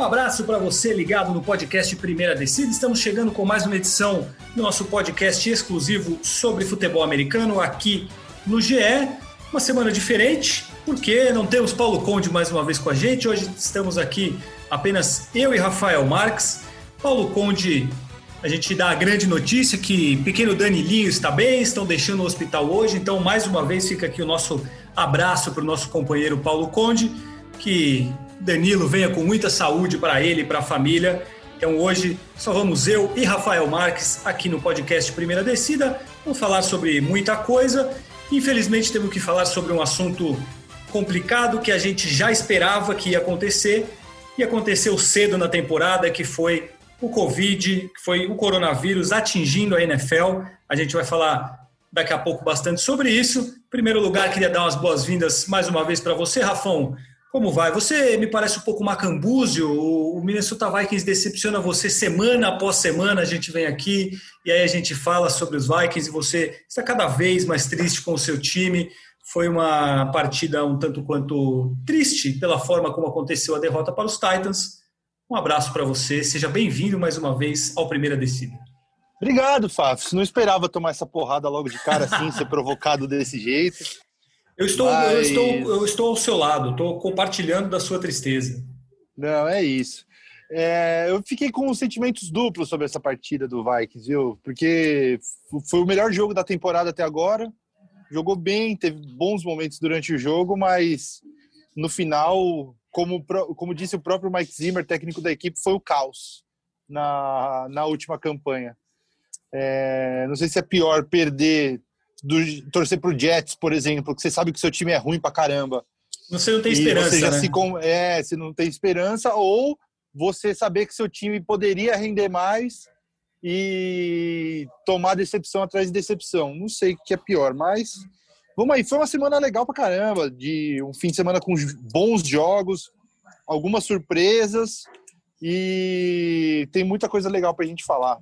Um abraço para você ligado no podcast Primeira Descida. Estamos chegando com mais uma edição do nosso podcast exclusivo sobre futebol americano aqui no GE. Uma semana diferente, porque não temos Paulo Conde mais uma vez com a gente. Hoje estamos aqui apenas eu e Rafael Marques. Paulo Conde, a gente dá a grande notícia que pequeno Danilinho está bem, estão deixando o hospital hoje. Então, mais uma vez, fica aqui o nosso abraço para o nosso companheiro Paulo Conde, que Danilo venha com muita saúde para ele e para a família. Então hoje só vamos eu e Rafael Marques aqui no podcast Primeira Descida. Vamos falar sobre muita coisa. Infelizmente temos que falar sobre um assunto complicado que a gente já esperava que ia acontecer e aconteceu cedo na temporada, que foi o Covid, que foi o coronavírus atingindo a NFL. A gente vai falar daqui a pouco bastante sobre isso. Em primeiro lugar, queria dar umas boas-vindas mais uma vez para você, Rafão. Como vai? Você me parece um pouco macambúzio. O Minnesota Vikings decepciona você semana após semana. A gente vem aqui e aí a gente fala sobre os Vikings e você está cada vez mais triste com o seu time. Foi uma partida um tanto quanto triste pela forma como aconteceu a derrota para os Titans. Um abraço para você. Seja bem-vindo mais uma vez ao Primeira Descida. Obrigado, Fafs. Não esperava tomar essa porrada logo de cara assim, ser provocado desse jeito. Eu estou, Mas... eu estou, eu estou ao seu lado, estou compartilhando da sua tristeza. Não, é isso. É, eu fiquei com sentimentos duplos sobre essa partida do Vikings, viu? Porque foi o melhor jogo da temporada até agora. Jogou bem, teve bons momentos durante o jogo, mas no final, como, como disse o próprio Mike Zimmer, técnico da equipe, foi o caos na, na última campanha. É, não sei se é pior perder do torcer pro Jets, por exemplo, que você sabe que seu time é ruim pra caramba. Você não tem esperança, você já né? se com... É, você não tem esperança, ou você saber que seu time poderia render mais e tomar decepção atrás de decepção. Não sei o que é pior, mas vamos aí. Foi uma semana legal pra caramba, de um fim de semana com bons jogos, algumas surpresas e tem muita coisa legal pra gente falar.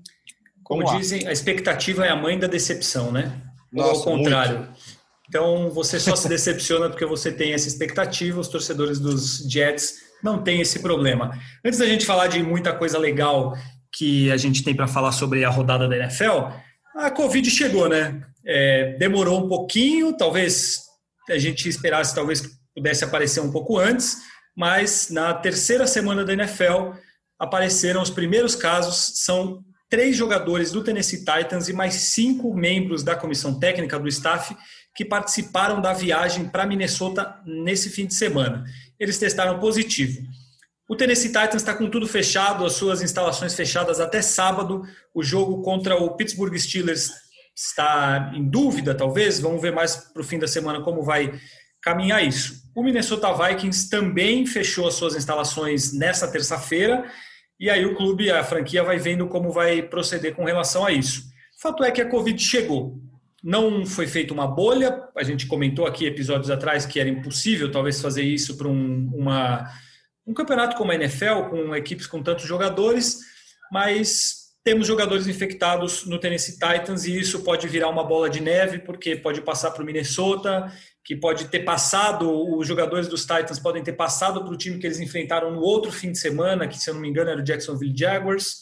Como dizem, a expectativa é a mãe da decepção, né? Nossa, ou ao contrário. Muito. Então você só se decepciona porque você tem essa expectativa, os torcedores dos Jets não têm esse problema. Antes da gente falar de muita coisa legal que a gente tem para falar sobre a rodada da NFL, a Covid chegou, né? É, demorou um pouquinho, talvez a gente esperasse, talvez pudesse aparecer um pouco antes, mas na terceira semana da NFL apareceram os primeiros casos, são três jogadores do Tennessee Titans e mais cinco membros da comissão técnica do staff que participaram da viagem para Minnesota nesse fim de semana. Eles testaram positivo. O Tennessee Titans está com tudo fechado, as suas instalações fechadas até sábado. O jogo contra o Pittsburgh Steelers está em dúvida, talvez. Vamos ver mais para o fim da semana como vai caminhar isso. O Minnesota Vikings também fechou as suas instalações nesta terça-feira e aí o clube, a franquia vai vendo como vai proceder com relação a isso. Fato é que a Covid chegou. Não foi feita uma bolha, a gente comentou aqui episódios atrás que era impossível talvez fazer isso para um, uma, um campeonato como a NFL, com equipes com tantos jogadores, mas temos jogadores infectados no Tennessee Titans e isso pode virar uma bola de neve, porque pode passar para o Minnesota, que pode ter passado, os jogadores dos Titans podem ter passado para o time que eles enfrentaram no outro fim de semana, que se eu não me engano era o Jacksonville Jaguars,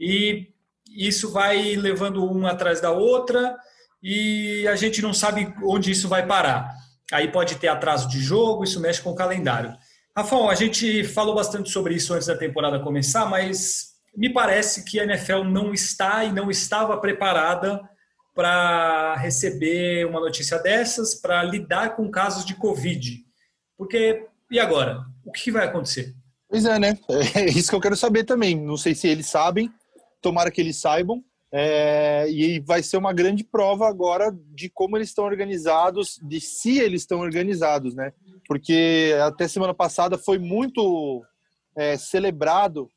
e isso vai levando uma atrás da outra e a gente não sabe onde isso vai parar. Aí pode ter atraso de jogo, isso mexe com o calendário. Rafael, a gente falou bastante sobre isso antes da temporada começar, mas me parece que a NFL não está e não estava preparada para receber uma notícia dessas, para lidar com casos de Covid. Porque, e agora? O que vai acontecer? Pois é, né? É isso que eu quero saber também. Não sei se eles sabem, tomara que eles saibam. É, e vai ser uma grande prova agora de como eles estão organizados, de se eles estão organizados, né? Porque até semana passada foi muito é, celebrado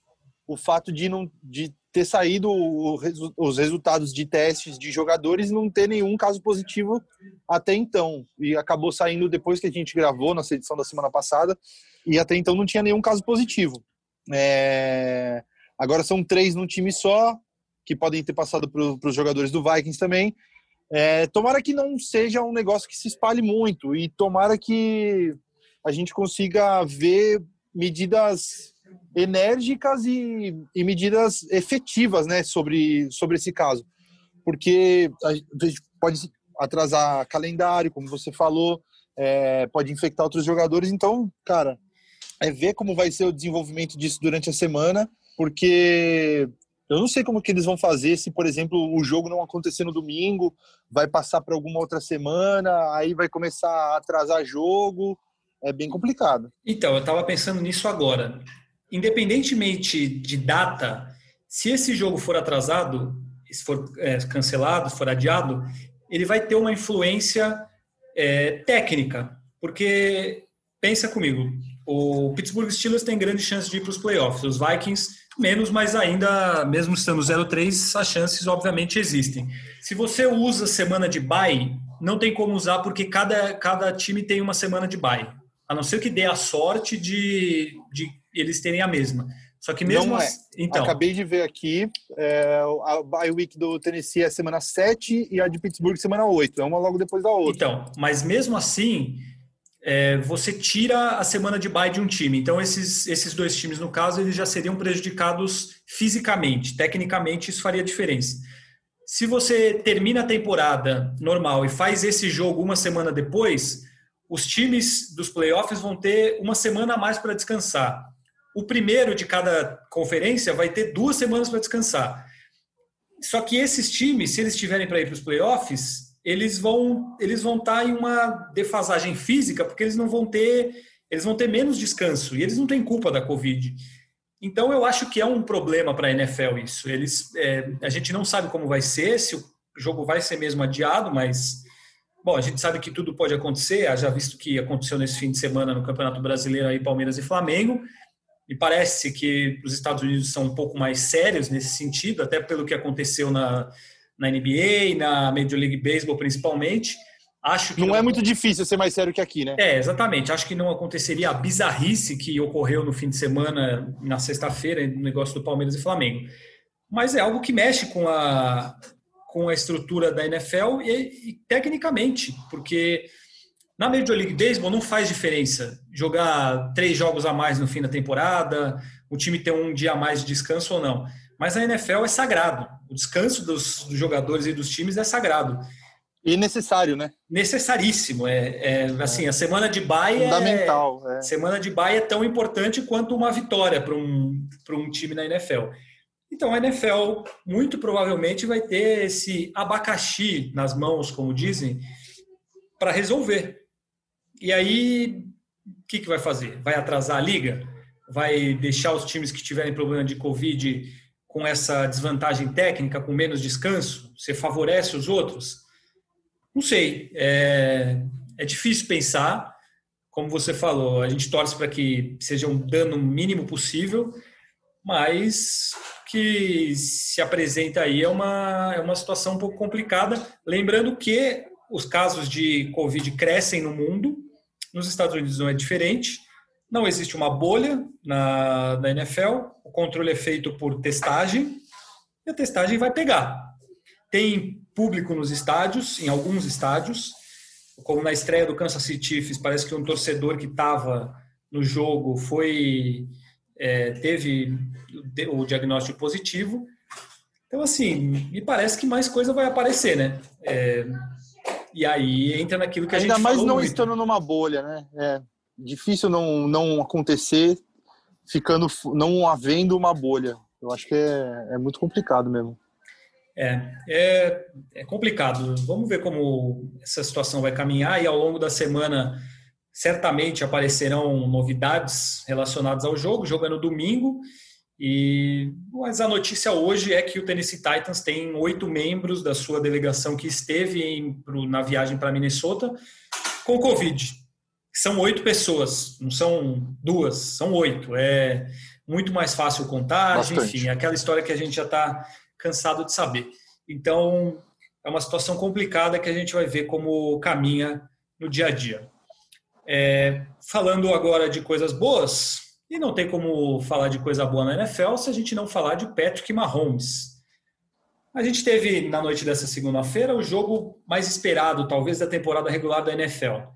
o fato de não de ter saído os resultados de testes de jogadores e não ter nenhum caso positivo até então. E acabou saindo depois que a gente gravou nossa edição da semana passada, e até então não tinha nenhum caso positivo. É... Agora são três num time só, que podem ter passado para os jogadores do Vikings também. É... Tomara que não seja um negócio que se espalhe muito, e tomara que a gente consiga ver medidas enérgicas e, e medidas efetivas né, sobre, sobre esse caso. Porque a gente pode atrasar calendário, como você falou, é, pode infectar outros jogadores. Então, cara, é ver como vai ser o desenvolvimento disso durante a semana, porque eu não sei como que eles vão fazer se, por exemplo, o jogo não acontecer no domingo, vai passar para alguma outra semana, aí vai começar a atrasar jogo. É bem complicado. Então, eu estava pensando nisso agora. Independentemente de data, se esse jogo for atrasado, se for é, cancelado, for adiado, ele vai ter uma influência é, técnica. Porque, pensa comigo, o Pittsburgh Steelers tem grande chance de ir para os playoffs. Os Vikings, menos, mas ainda, mesmo estando 0-3, as chances obviamente existem. Se você usa semana de bye, não tem como usar porque cada, cada time tem uma semana de bye. A não ser que dê a sorte de, de eles terem a mesma. Só que mesmo é. Assim, então, Acabei de ver aqui, é, a bye week do Tennessee é semana 7 e a de Pittsburgh semana 8. É uma logo depois da outra. Então, mas mesmo assim, é, você tira a semana de bye de um time. Então, esses, esses dois times, no caso, eles já seriam prejudicados fisicamente. Tecnicamente, isso faria diferença. Se você termina a temporada normal e faz esse jogo uma semana depois, os times dos playoffs vão ter uma semana a mais para descansar. O primeiro de cada conferência vai ter duas semanas para descansar. Só que esses times, se eles tiverem para ir para os playoffs, eles vão eles vão estar tá em uma defasagem física porque eles não vão ter eles vão ter menos descanso e eles não têm culpa da Covid. Então eu acho que é um problema para a NFL isso. Eles é, a gente não sabe como vai ser se o jogo vai ser mesmo adiado, mas bom a gente sabe que tudo pode acontecer. Já visto que aconteceu nesse fim de semana no Campeonato Brasileiro aí Palmeiras e Flamengo. E parece que os Estados Unidos são um pouco mais sérios nesse sentido, até pelo que aconteceu na na NBA, na Major League Baseball principalmente. Acho que não, não, é muito difícil ser mais sério que aqui, né? É, exatamente. Acho que não aconteceria a bizarrice que ocorreu no fim de semana, na sexta-feira, no negócio do Palmeiras e Flamengo. Mas é algo que mexe com a, com a estrutura da NFL e, e tecnicamente, porque na Major League Baseball não faz diferença jogar três jogos a mais no fim da temporada, o time ter um dia a mais de descanso ou não. Mas a NFL é sagrado. O descanso dos, dos jogadores e dos times é sagrado. E necessário, né? Necessaríssimo. É, é assim, a semana de bye é fundamental. É, semana de bye é tão importante quanto uma vitória para um, para um time na NFL. Então a NFL muito provavelmente vai ter esse abacaxi nas mãos, como dizem, para resolver. E aí, o que, que vai fazer? Vai atrasar a liga? Vai deixar os times que tiverem problema de Covid com essa desvantagem técnica, com menos descanso? Você favorece os outros? Não sei. É, é difícil pensar. Como você falou, a gente torce para que seja um dano mínimo possível, mas que se apresenta aí é uma, é uma situação um pouco complicada. Lembrando que os casos de Covid crescem no mundo, nos Estados Unidos não é diferente. Não existe uma bolha na, na NFL, o controle é feito por testagem e a testagem vai pegar. Tem público nos estádios, em alguns estádios, como na estreia do Kansas City Chiefs, parece que um torcedor que estava no jogo foi é, teve o diagnóstico positivo. Então, assim, me parece que mais coisa vai aparecer, né? É, e aí entra naquilo que Ainda a gente mais não muito. estando numa bolha, né? É difícil não, não acontecer ficando não havendo uma bolha. Eu acho que é, é muito complicado mesmo. É, é, é, complicado. Vamos ver como essa situação vai caminhar e ao longo da semana certamente aparecerão novidades relacionadas ao jogo. O jogo é no domingo e mas a notícia hoje é que o Tennessee Titans tem oito membros da sua delegação que esteve em, na viagem para Minnesota com Covid são oito pessoas, não são duas, são oito. É muito mais fácil contar, Bastante. enfim, é aquela história que a gente já está cansado de saber. Então, é uma situação complicada que a gente vai ver como caminha no dia a dia. É, falando agora de coisas boas, e não tem como falar de coisa boa na NFL se a gente não falar de Patrick Mahomes. A gente teve na noite dessa segunda-feira o jogo mais esperado, talvez, da temporada regular da NFL.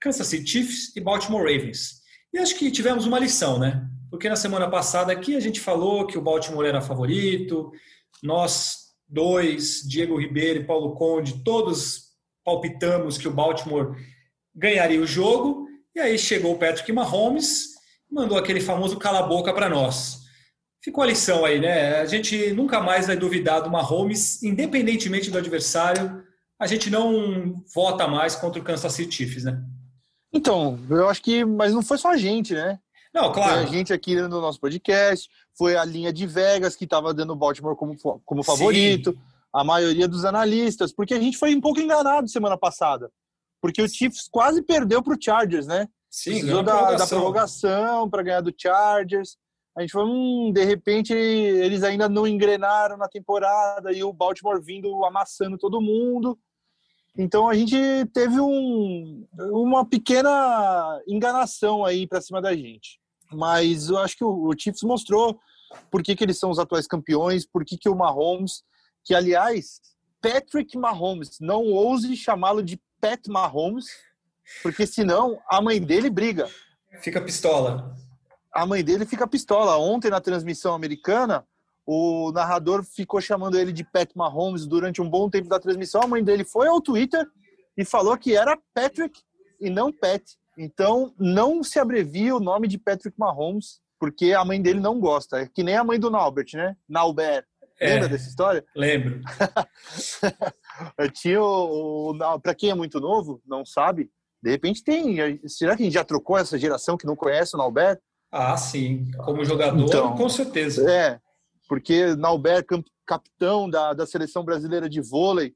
Kansas City Chiefs e Baltimore Ravens. E acho que tivemos uma lição, né? Porque na semana passada aqui a gente falou que o Baltimore era favorito, nós dois, Diego Ribeiro e Paulo Conde, todos palpitamos que o Baltimore ganharia o jogo, e aí chegou o Patrick Mahomes, mandou aquele famoso cala-boca para nós. Ficou a lição aí, né? A gente nunca mais vai duvidar do Mahomes, independentemente do adversário, a gente não vota mais contra o Kansas City Chiefs, né? Então, eu acho que, mas não foi só a gente, né? Não, claro. Foi a gente aqui no nosso podcast, foi a linha de Vegas que estava dando o Baltimore como, como favorito, Sim. a maioria dos analistas, porque a gente foi um pouco enganado semana passada, porque o Chiefs quase perdeu para o Chargers, né? Sim, Precisou da, da prorrogação para ganhar do Chargers. A gente foi, hum, de repente, eles ainda não engrenaram na temporada e o Baltimore vindo amassando todo mundo. Então a gente teve um, uma pequena enganação aí para cima da gente. Mas eu acho que o, o Chiefs mostrou por que, que eles são os atuais campeões, por que, que o Mahomes, que aliás, Patrick Mahomes, não ouse chamá-lo de Pat Mahomes, porque senão a mãe dele briga. Fica pistola. A mãe dele fica pistola. Ontem na transmissão americana, o narrador ficou chamando ele de Pat Mahomes durante um bom tempo da transmissão. A mãe dele foi ao Twitter e falou que era Patrick e não Pat. Então, não se abrevia o nome de Patrick Mahomes, porque a mãe dele não gosta. É que nem a mãe do Naubert, né? Naubert. É, Lembra dessa história? Lembro. Eu tinha o, o para quem é muito novo, não sabe, de repente tem. Será que a gente já trocou essa geração que não conhece o Naubert? Ah, sim. Como jogador, então, com certeza. É porque Nauber, capitão da, da seleção brasileira de vôlei,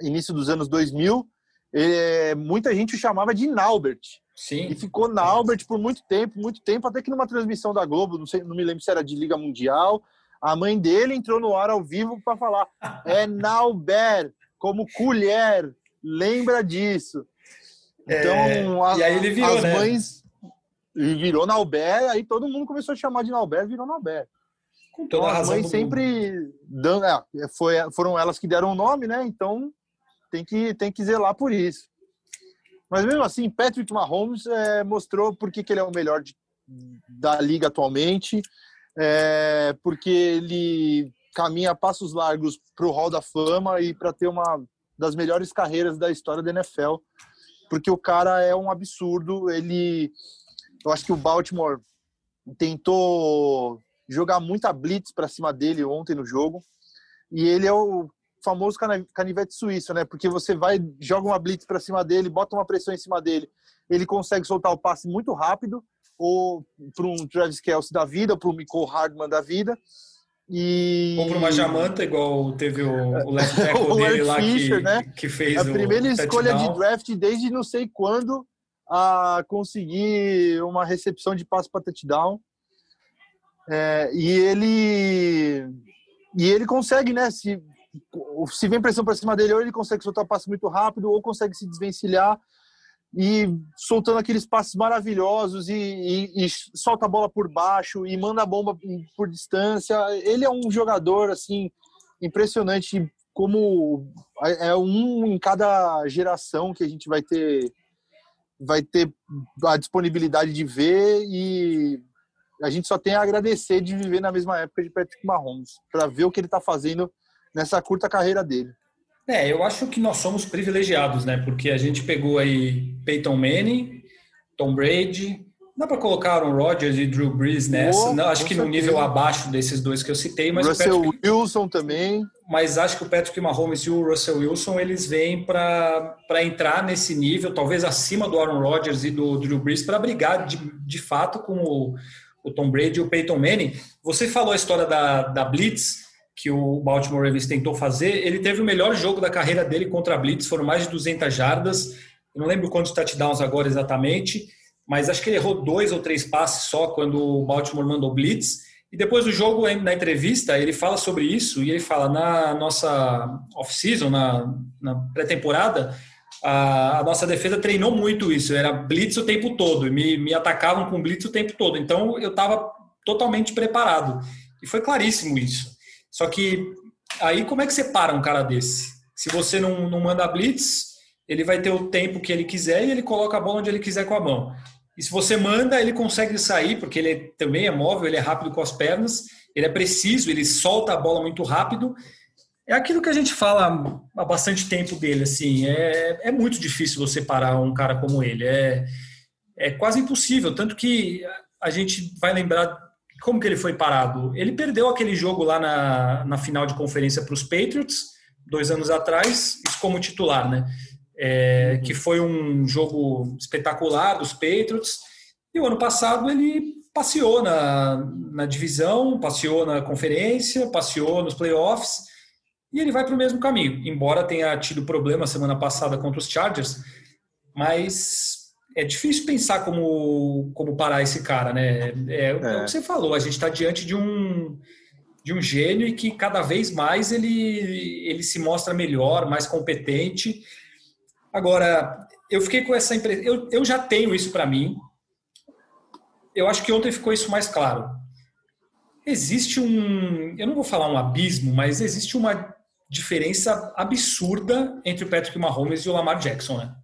início dos anos 2000, ele, muita gente o chamava de Naubert. Sim. E ficou Naubert por muito tempo, muito tempo, até que numa transmissão da Globo, não, sei, não me lembro se era de Liga Mundial, a mãe dele entrou no ar ao vivo para falar: é Naubert, como colher, lembra disso. Então, é, a, e aí ele virou, as né? mães. E virou Naubert, aí todo mundo começou a chamar de Naubert, virou toda então, a razão. As mães sempre dando, é, foi, foram elas que deram o nome, né? Então tem que, tem que zelar por isso. Mas mesmo assim, Patrick Mahomes é, mostrou por que, que ele é o melhor de, da liga atualmente, é, porque ele caminha a passos largos para o Hall da Fama e para ter uma das melhores carreiras da história da NFL, porque o cara é um absurdo. Ele, eu acho que o Baltimore tentou jogar muita blitz para cima dele ontem no jogo. E ele é o famoso canivete suíço, né? Porque você vai, joga uma blitz para cima dele, bota uma pressão em cima dele, ele consegue soltar o passe muito rápido, ou para um Travis Kelsey da vida, para um Michael Hardman da vida. E... Ou para uma Jamanta, igual teve o, o left tackle o dele lá Fischer, que, né? que fez a primeira escolha de draft desde não sei quando a conseguir uma recepção de passe para touchdown. É, e ele e ele consegue, né? Se, se vem pressão para cima dele, ou ele consegue soltar o passe muito rápido, ou consegue se desvencilhar e soltando aqueles passes maravilhosos e, e, e, solta a bola por baixo e manda a bomba por distância. Ele é um jogador assim impressionante, como é, é um em cada geração que a gente vai ter vai ter a disponibilidade de ver e a gente só tem a agradecer de viver na mesma época de Patrick Mahomes, para ver o que ele está fazendo nessa curta carreira dele. É, eu acho que nós somos privilegiados, né? Porque a gente pegou aí Peyton Manning, Tom Brady, dá para colocar Aaron Rodgers e Drew Brees nessa. Oh, Não, acho que certeza. no nível abaixo desses dois que eu citei, mas Russell Patrick, Wilson também. Mas acho que o Patrick Mahomes e o Russell Wilson eles vêm para entrar nesse nível, talvez acima do Aaron Rodgers e do Drew Brees, para brigar de, de fato com o o Tom Brady e o Peyton Manning. Você falou a história da, da Blitz, que o Baltimore Ravens tentou fazer. Ele teve o melhor jogo da carreira dele contra a Blitz, foram mais de 200 jardas. Eu não lembro quantos touchdowns agora exatamente, mas acho que ele errou dois ou três passes só quando o Baltimore mandou Blitz. E depois do jogo, na entrevista, ele fala sobre isso e ele fala: na nossa off-season, na, na pré-temporada, a, a, nossa defesa treinou muito isso, era blitz o tempo todo, me, me atacavam com blitz o tempo todo, então eu estava totalmente preparado. E foi claríssimo isso. Só que aí como é que você para um cara desse? Se você não, não manda blitz, ele vai ter o tempo que ele quiser e ele coloca a bola onde ele quiser com a mão. E se você manda, ele consegue sair, porque ele também é móvel, ele é rápido com as pernas, ele é preciso, ele solta a bola muito rápido. É aquilo que a gente fala há bastante tempo dele, assim, é, é muito difícil você parar um cara como ele, é, é quase impossível, tanto que a gente vai lembrar como que ele foi parado. Ele perdeu aquele jogo lá na, na final de conferência para os Patriots, dois anos atrás, isso como titular, né? é, uhum. que foi um jogo espetacular dos Patriots. E o ano passado ele passeou na, na divisão, passeou na conferência, passeou nos playoffs e ele vai para o mesmo caminho. Embora tenha tido problema semana passada contra os Chargers, mas é difícil pensar como, como parar esse cara, né? É, é. o que é. você falou, a gente está diante de um de um gênio e que cada vez mais ele, ele se mostra melhor, mais competente Agora, eu fiquei com essa impressão. Eu, eu já tenho isso para mim. Eu acho que ontem ficou isso mais claro. Existe um. Eu não vou falar um abismo, mas existe uma diferença absurda entre o Patrick Mahomes e o Lamar Jackson, né?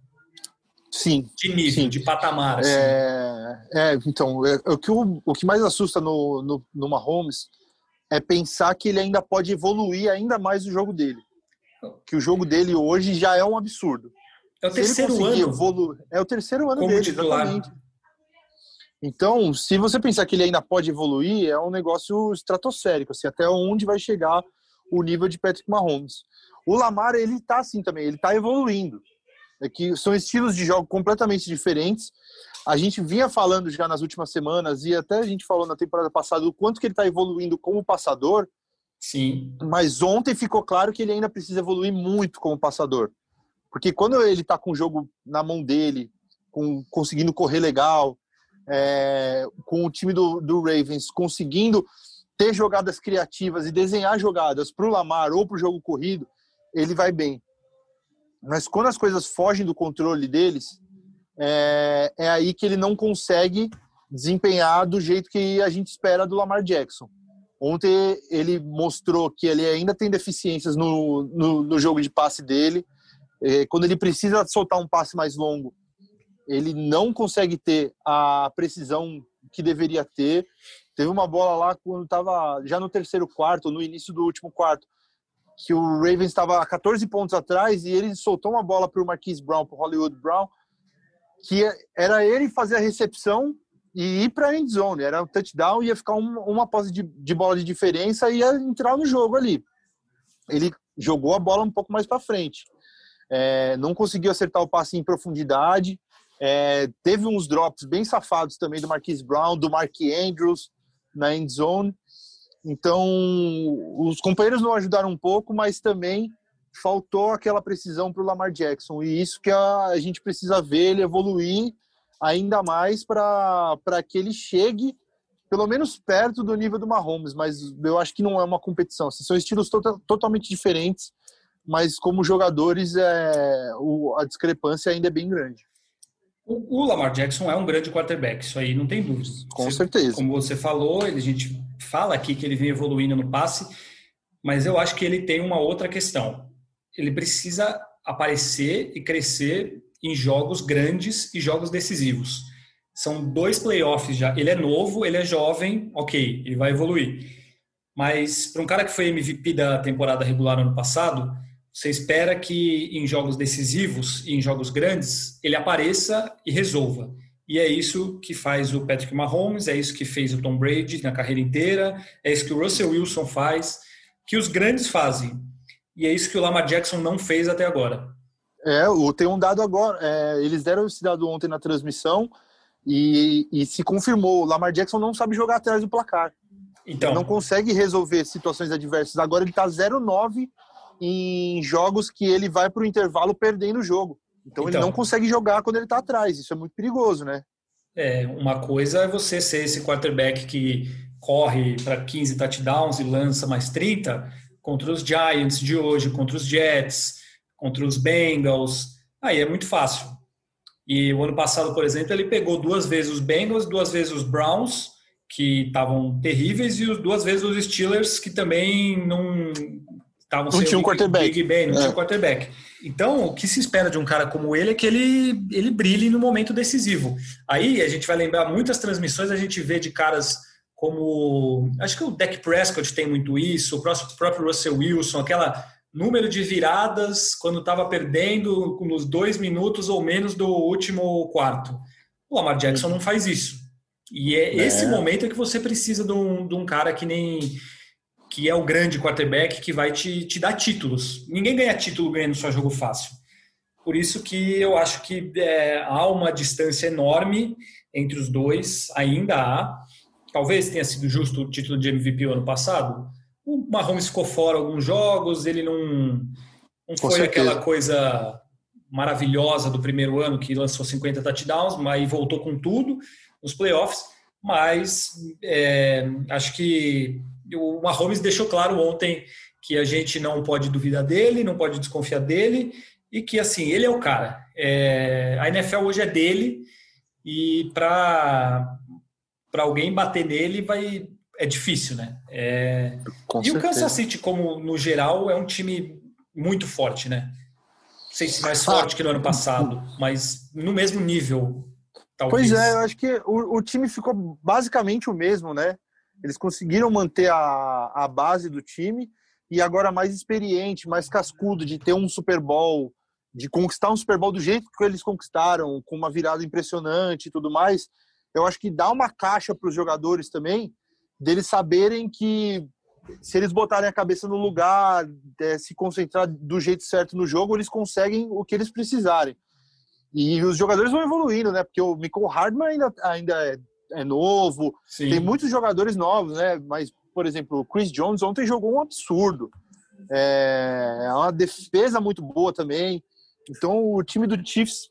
Sim. De nível, sim. de patamar. Assim. É, é, então, é, o, que, o, o que mais assusta no, no, no Mahomes é pensar que ele ainda pode evoluir ainda mais o jogo dele. Que o jogo dele hoje já é um absurdo. É o terceiro ano. Evolu... É o terceiro ano dele, titular. exatamente. Então, se você pensar que ele ainda pode evoluir, é um negócio estratosférico, assim, até onde vai chegar o nível de Patrick Mahomes. O Lamar, ele tá assim também, ele tá evoluindo. É que são estilos de jogo completamente diferentes. A gente vinha falando já nas últimas semanas, e até a gente falou na temporada passada, o quanto que ele está evoluindo como passador. Sim. Mas ontem ficou claro que ele ainda precisa evoluir muito como passador. Porque quando ele tá com o jogo na mão dele, com, conseguindo correr legal, é, com o time do, do Ravens conseguindo ter jogadas criativas e desenhar jogadas para o Lamar ou para o jogo corrido, ele vai bem. Mas quando as coisas fogem do controle deles, é, é aí que ele não consegue desempenhar do jeito que a gente espera do Lamar Jackson. Ontem ele mostrou que ele ainda tem deficiências no, no, no jogo de passe dele, é, quando ele precisa soltar um passe mais longo, ele não consegue ter a precisão que deveria ter. Teve uma bola lá quando estava já no terceiro quarto, no início do último quarto, que o Ravens estava 14 pontos atrás e ele soltou uma bola para o Marquise Brown, para Hollywood Brown, que era ele fazer a recepção e ir para a end zone. Era um touchdown, ia ficar uma, uma posse de, de bola de diferença e ia entrar no jogo ali. Ele jogou a bola um pouco mais para frente é, não conseguiu acertar o passe em profundidade. É, teve uns drops bem safados também do Marquise Brown, do Mark Andrews na end zone. Então, os companheiros não ajudaram um pouco, mas também faltou aquela precisão para o Lamar Jackson. E isso que a, a gente precisa ver ele evoluir ainda mais para que ele chegue pelo menos perto do nível do Mahomes, mas eu acho que não é uma competição. Assim, são estilos to totalmente diferentes mas como jogadores é, o, a discrepância ainda é bem grande. O, Lamar Jackson é um grande quarterback, isso aí não tem dúvida. Com você, certeza. Como você falou, a gente fala aqui que ele vem evoluindo no passe, mas eu acho que ele tem uma outra questão. Ele precisa aparecer e crescer em jogos grandes e jogos decisivos. São dois playoffs já. Ele é novo, ele é jovem, ok, ele vai evoluir. Mas para um cara que foi MVP da temporada regular ano passado, você espera que em jogos decisivos e em jogos grandes ele apareça e resolva. E é isso que faz o Patrick Mahomes, é isso que fez o Tom Brady na carreira inteira, é isso que o Russell Wilson faz, que os grandes fazem. E é isso que o Lamar Jackson não fez até agora. É, tem um dado agora. É, eles deram esse dado ontem na transmissão e, e se confirmou. O Lamar Jackson não sabe jogar atrás do placar. Então, ele não consegue resolver situações adversas. Agora ele está 0-9 em jogos que ele vai para o intervalo perdendo o jogo. Então, então, ele não consegue jogar quando ele está atrás. Isso é muito perigoso, né? É, uma coisa é você ser esse quarterback que corre para 15 touchdowns e lança mais 30 contra os Giants de hoje, contra os Jets, contra os Bengals. Aí é muito fácil. E o ano passado, por exemplo, ele pegou duas vezes os Bengals, duas vezes os Browns, que estavam terríveis, e duas vezes os Steelers, que também não Tavam não tinha um quarterback. Big Ben, não é. tinha um quarterback. Então, o que se espera de um cara como ele é que ele, ele brilhe no momento decisivo. Aí a gente vai lembrar muitas transmissões, a gente vê de caras como. Acho que o Dak Prescott tem muito isso, o próprio Russell Wilson, aquela número de viradas quando estava perdendo nos dois minutos ou menos do último quarto. O Lamar Jackson não faz isso. E é, é. esse momento é que você precisa de um, de um cara que nem que é o grande quarterback que vai te, te dar títulos. Ninguém ganha título ganhando só jogo fácil. Por isso que eu acho que é, há uma distância enorme entre os dois, ainda há. Talvez tenha sido justo o título de MVP ano passado. O Mahomes ficou fora alguns jogos, ele não, não foi aquela coisa maravilhosa do primeiro ano que lançou 50 touchdowns, mas voltou com tudo nos playoffs. Mas é, acho que o Mahomes deixou claro ontem que a gente não pode duvidar dele, não pode desconfiar dele e que assim ele é o cara. É, a NFL hoje é dele e para para alguém bater nele vai é difícil, né? É, e o Kansas City, como no geral, é um time muito forte, né? Não sei se mais ah, forte que no ano passado, mas no mesmo nível. Talvez. Pois é, eu acho que o, o time ficou basicamente o mesmo, né? Eles conseguiram manter a, a base do time e agora mais experiente, mais cascudo de ter um Super Bowl, de conquistar um Super Bowl do jeito que eles conquistaram, com uma virada impressionante e tudo mais. Eu acho que dá uma caixa para os jogadores também, deles saberem que se eles botarem a cabeça no lugar, é, se concentrar do jeito certo no jogo, eles conseguem o que eles precisarem. E os jogadores vão evoluindo, né? Porque o Michael Hardman ainda, ainda é é novo, Sim. tem muitos jogadores novos, né? Mas, por exemplo, o Chris Jones ontem jogou um absurdo. É, é uma defesa muito boa também. Então, o time do Chiefs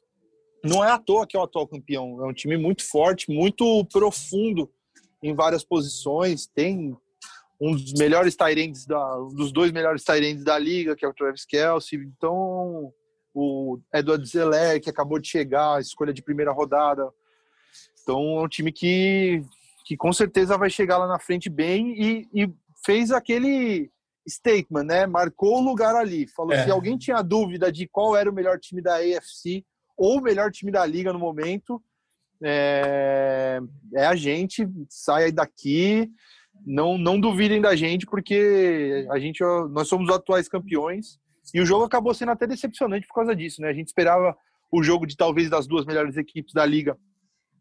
não é à toa que é o atual campeão. É um time muito forte, muito profundo em várias posições. Tem um dos melhores Tyrands da, um dos dois melhores Tyrands da liga, que é o Travis Kelsey. Então, o Edward Zeller, que acabou de chegar, escolha de primeira rodada, então é um time que, que com certeza vai chegar lá na frente bem e, e fez aquele statement, né? Marcou o lugar ali. Falou é. se alguém tinha dúvida de qual era o melhor time da AFC ou o melhor time da liga no momento, é, é a gente. Sai daqui. Não, não duvidem da gente, porque a gente, nós somos os atuais campeões. E o jogo acabou sendo até decepcionante por causa disso, né? A gente esperava o jogo de talvez das duas melhores equipes da liga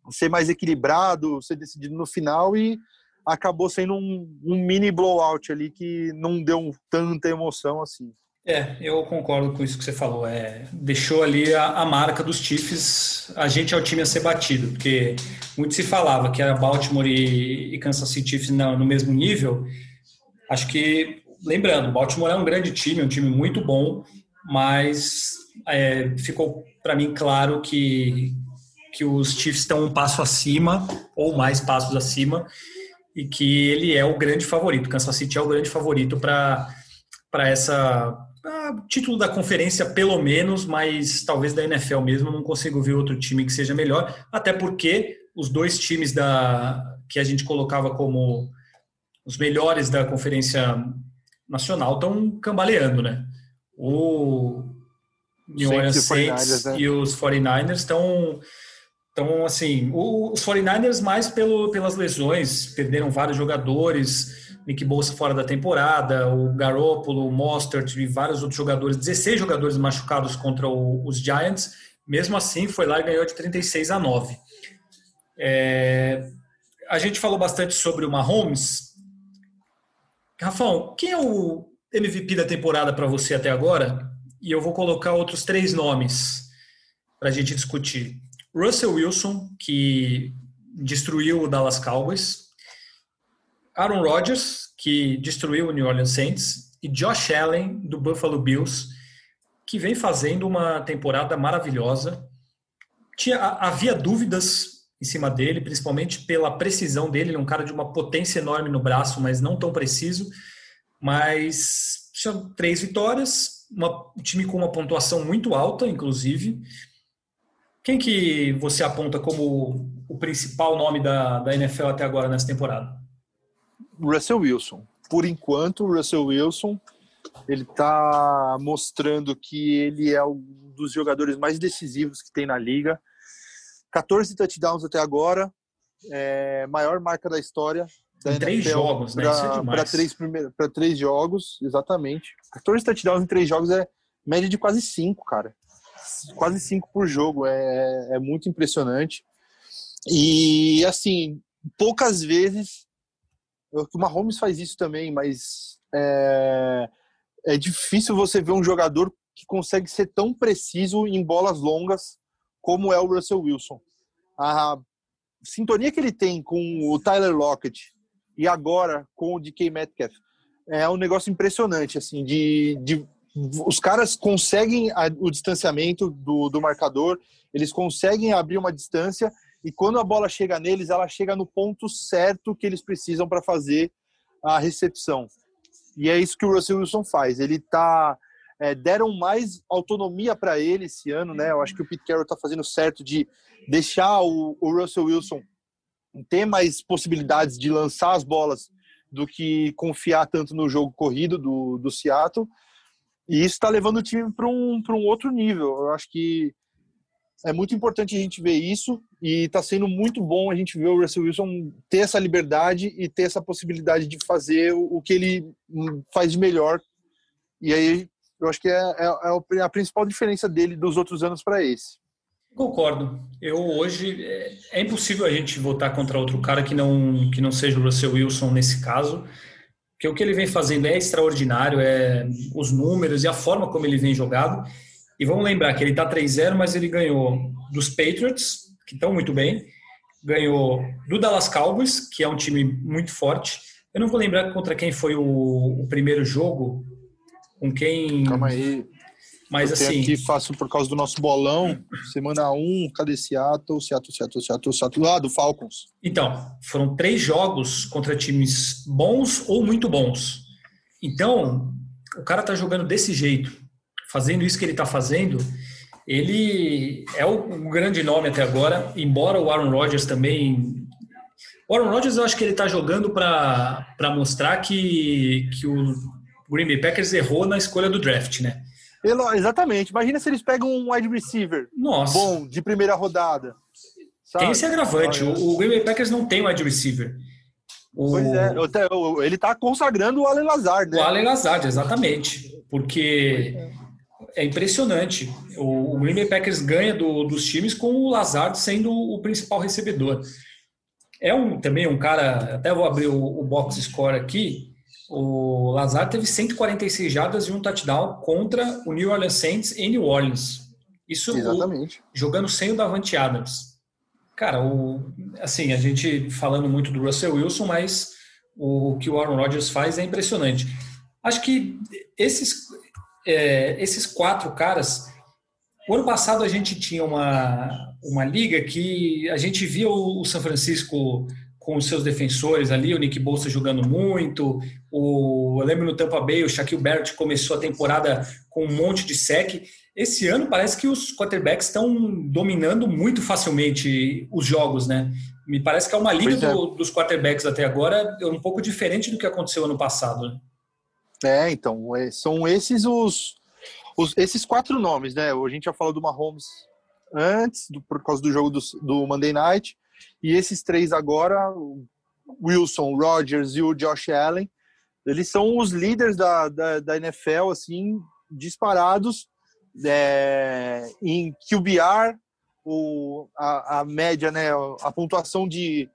ser mais equilibrado, ser decidido no final e acabou sendo um, um mini blowout ali que não deu tanta emoção assim. É, eu concordo com isso que você falou. É, deixou ali a, a, marca dos Chiefs, a gente é o time a ser batido, porque muito se falava que era Baltimore e, e Kansas City Chiefs no, no mesmo nível. Acho que, lembrando, Baltimore é um grande time, um time muito bom, mas é, ficou para mim claro que, que os Chiefs estão um passo acima, ou mais passos acima, e que ele é o grande favorito. Kansas City é o grande favorito para essa. título da conferência, pelo menos, mas talvez da NFL mesmo, não consigo ver outro time que seja melhor, até porque os dois times da que a gente colocava como os melhores da conferência nacional estão cambaleando, né? O New Orleans Saints né? e os 49ers estão então, assim, os 49ers mais pelo, pelas lesões, perderam vários jogadores, Nick Bolsa fora da temporada, o Garoppolo, o Mostert e vários outros jogadores, 16 jogadores machucados contra o, os Giants, mesmo assim foi lá e ganhou de 36 a 9. É, a gente falou bastante sobre o Mahomes. Rafão, quem é o MVP da temporada para você até agora? E eu vou colocar outros três nomes para a gente discutir. Russell Wilson, que destruiu o Dallas Cowboys, Aaron Rodgers, que destruiu o New Orleans Saints, e Josh Allen, do Buffalo Bills, que vem fazendo uma temporada maravilhosa. Tinha, havia dúvidas em cima dele, principalmente pela precisão dele, ele é um cara de uma potência enorme no braço, mas não tão preciso. Mas tinha três vitórias, uma, um time com uma pontuação muito alta, inclusive, quem que você aponta como o principal nome da, da NFL até agora nessa temporada? Russell Wilson. Por enquanto, Russell Wilson Ele está mostrando que ele é um dos jogadores mais decisivos que tem na liga. 14 touchdowns até agora, é, maior marca da história. Da em três jogos, né? Para é três, pra três jogos, exatamente. 14 touchdowns em três jogos é média de quase cinco, cara. Quase cinco por jogo. É, é muito impressionante. E, assim, poucas vezes. O Mahomes faz isso também, mas é, é difícil você ver um jogador que consegue ser tão preciso em bolas longas como é o Russell Wilson. A sintonia que ele tem com o Tyler Lockett e agora com o DK Metcalf é um negócio impressionante, assim, de, de os caras conseguem a, o distanciamento do, do marcador, eles conseguem abrir uma distância e quando a bola chega neles, ela chega no ponto certo que eles precisam para fazer a recepção. E é isso que o Russell Wilson faz. Ele tá é, deram mais autonomia para ele esse ano, né? Eu acho que o Pete Carroll está fazendo certo de deixar o, o, Russell Wilson ter mais possibilidades de lançar as bolas do que confiar tanto no jogo corrido do, do Seattle. E isso está levando o time para um, um outro nível. Eu acho que é muito importante a gente ver isso e está sendo muito bom a gente ver o Russell Wilson ter essa liberdade e ter essa possibilidade de fazer o que ele faz de melhor. E aí eu acho que é, é, é a principal diferença dele dos outros anos para esse. Concordo. Eu hoje é, é, impossível a gente votar contra outro cara que não que não seja o Russell Wilson nesse caso, porque o que ele vem fazendo é extraordinário, é os números e a forma como ele vem jogado. E vamos lembrar que ele está 3-0, mas ele ganhou dos Patriots, que estão muito bem, ganhou do Dallas Cowboys, que é um time muito forte. Eu não vou lembrar contra quem foi o, o primeiro jogo, com quem. Calma aí. Mas eu assim. Aqui faço por causa do nosso bolão. Semana 1, cadê Seattle? Seattle, Seattle, Seattle, Seattle. Ah, do Falcons. Então, foram três jogos contra times bons ou muito bons. Então, o cara tá jogando desse jeito, fazendo isso que ele tá fazendo. Ele é o, o grande nome até agora, embora o Aaron Rodgers também o Aaron Rodgers, eu acho que ele está jogando para mostrar que, que o Green Bay Packers errou na escolha do draft, né? Exatamente. Imagina se eles pegam um wide receiver Nossa. bom de primeira rodada. Sabe? Tem esse agravante. O, o Green Bay Packers não tem wide receiver. O... Pois é, ele está consagrando o Allen Lazard, né? O Allen Lazard, exatamente. Porque é impressionante. O, o Green Bay Packers ganha do, dos times com o Lazard sendo o principal recebedor. É um, também um cara, até vou abrir o, o box score aqui, o Lazar teve 146 jardas e um touchdown contra o New Orleans Saints em New Orleans. Isso. O, jogando sem o Davante Adams. Cara, o, assim, a gente falando muito do Russell Wilson, mas o que o Aaron Rodgers faz é impressionante. Acho que esses, é, esses quatro caras. O ano passado a gente tinha uma, uma liga que a gente via o, o São Francisco com os seus defensores ali, o Nick Bolsa jogando muito, o, eu lembro no Tampa Bay, o Shaquille Barrett começou a temporada com um monte de sec. Esse ano parece que os quarterbacks estão dominando muito facilmente os jogos, né? Me parece que é uma liga é. do, dos quarterbacks até agora um pouco diferente do que aconteceu ano passado. Né? É, então, é, são esses os, os, esses quatro nomes, né? A gente já falou do Mahomes antes, do, por causa do jogo do, do Monday Night. E esses três agora, Wilson, Rodgers e o Josh Allen, eles são os líderes da, da, da NFL, assim, disparados é, em QBR, o, a, a, média, né, a pontuação de,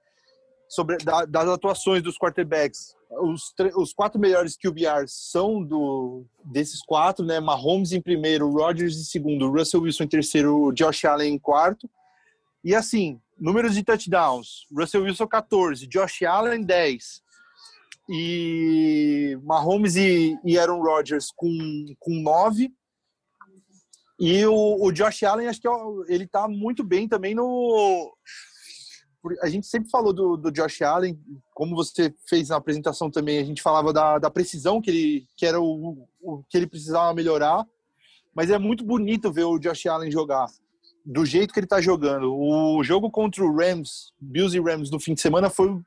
sobre, da, das atuações dos quarterbacks. Os, os quatro melhores QBRs são do, desses quatro, né? Mahomes em primeiro, Rodgers em segundo, Russell Wilson em terceiro, Josh Allen em quarto. E assim, números de touchdowns: Russell Wilson 14, Josh Allen 10. E Mahomes e, e Aaron Rodgers com, com 9. E o, o Josh Allen, acho que é ele tá muito bem também no. A gente sempre falou do, do Josh Allen, como você fez na apresentação também, a gente falava da, da precisão que ele que era o, o que ele precisava melhorar. Mas é muito bonito ver o Josh Allen jogar do jeito que ele tá jogando. O jogo contra o Rams, Bills e Rams no fim de semana foi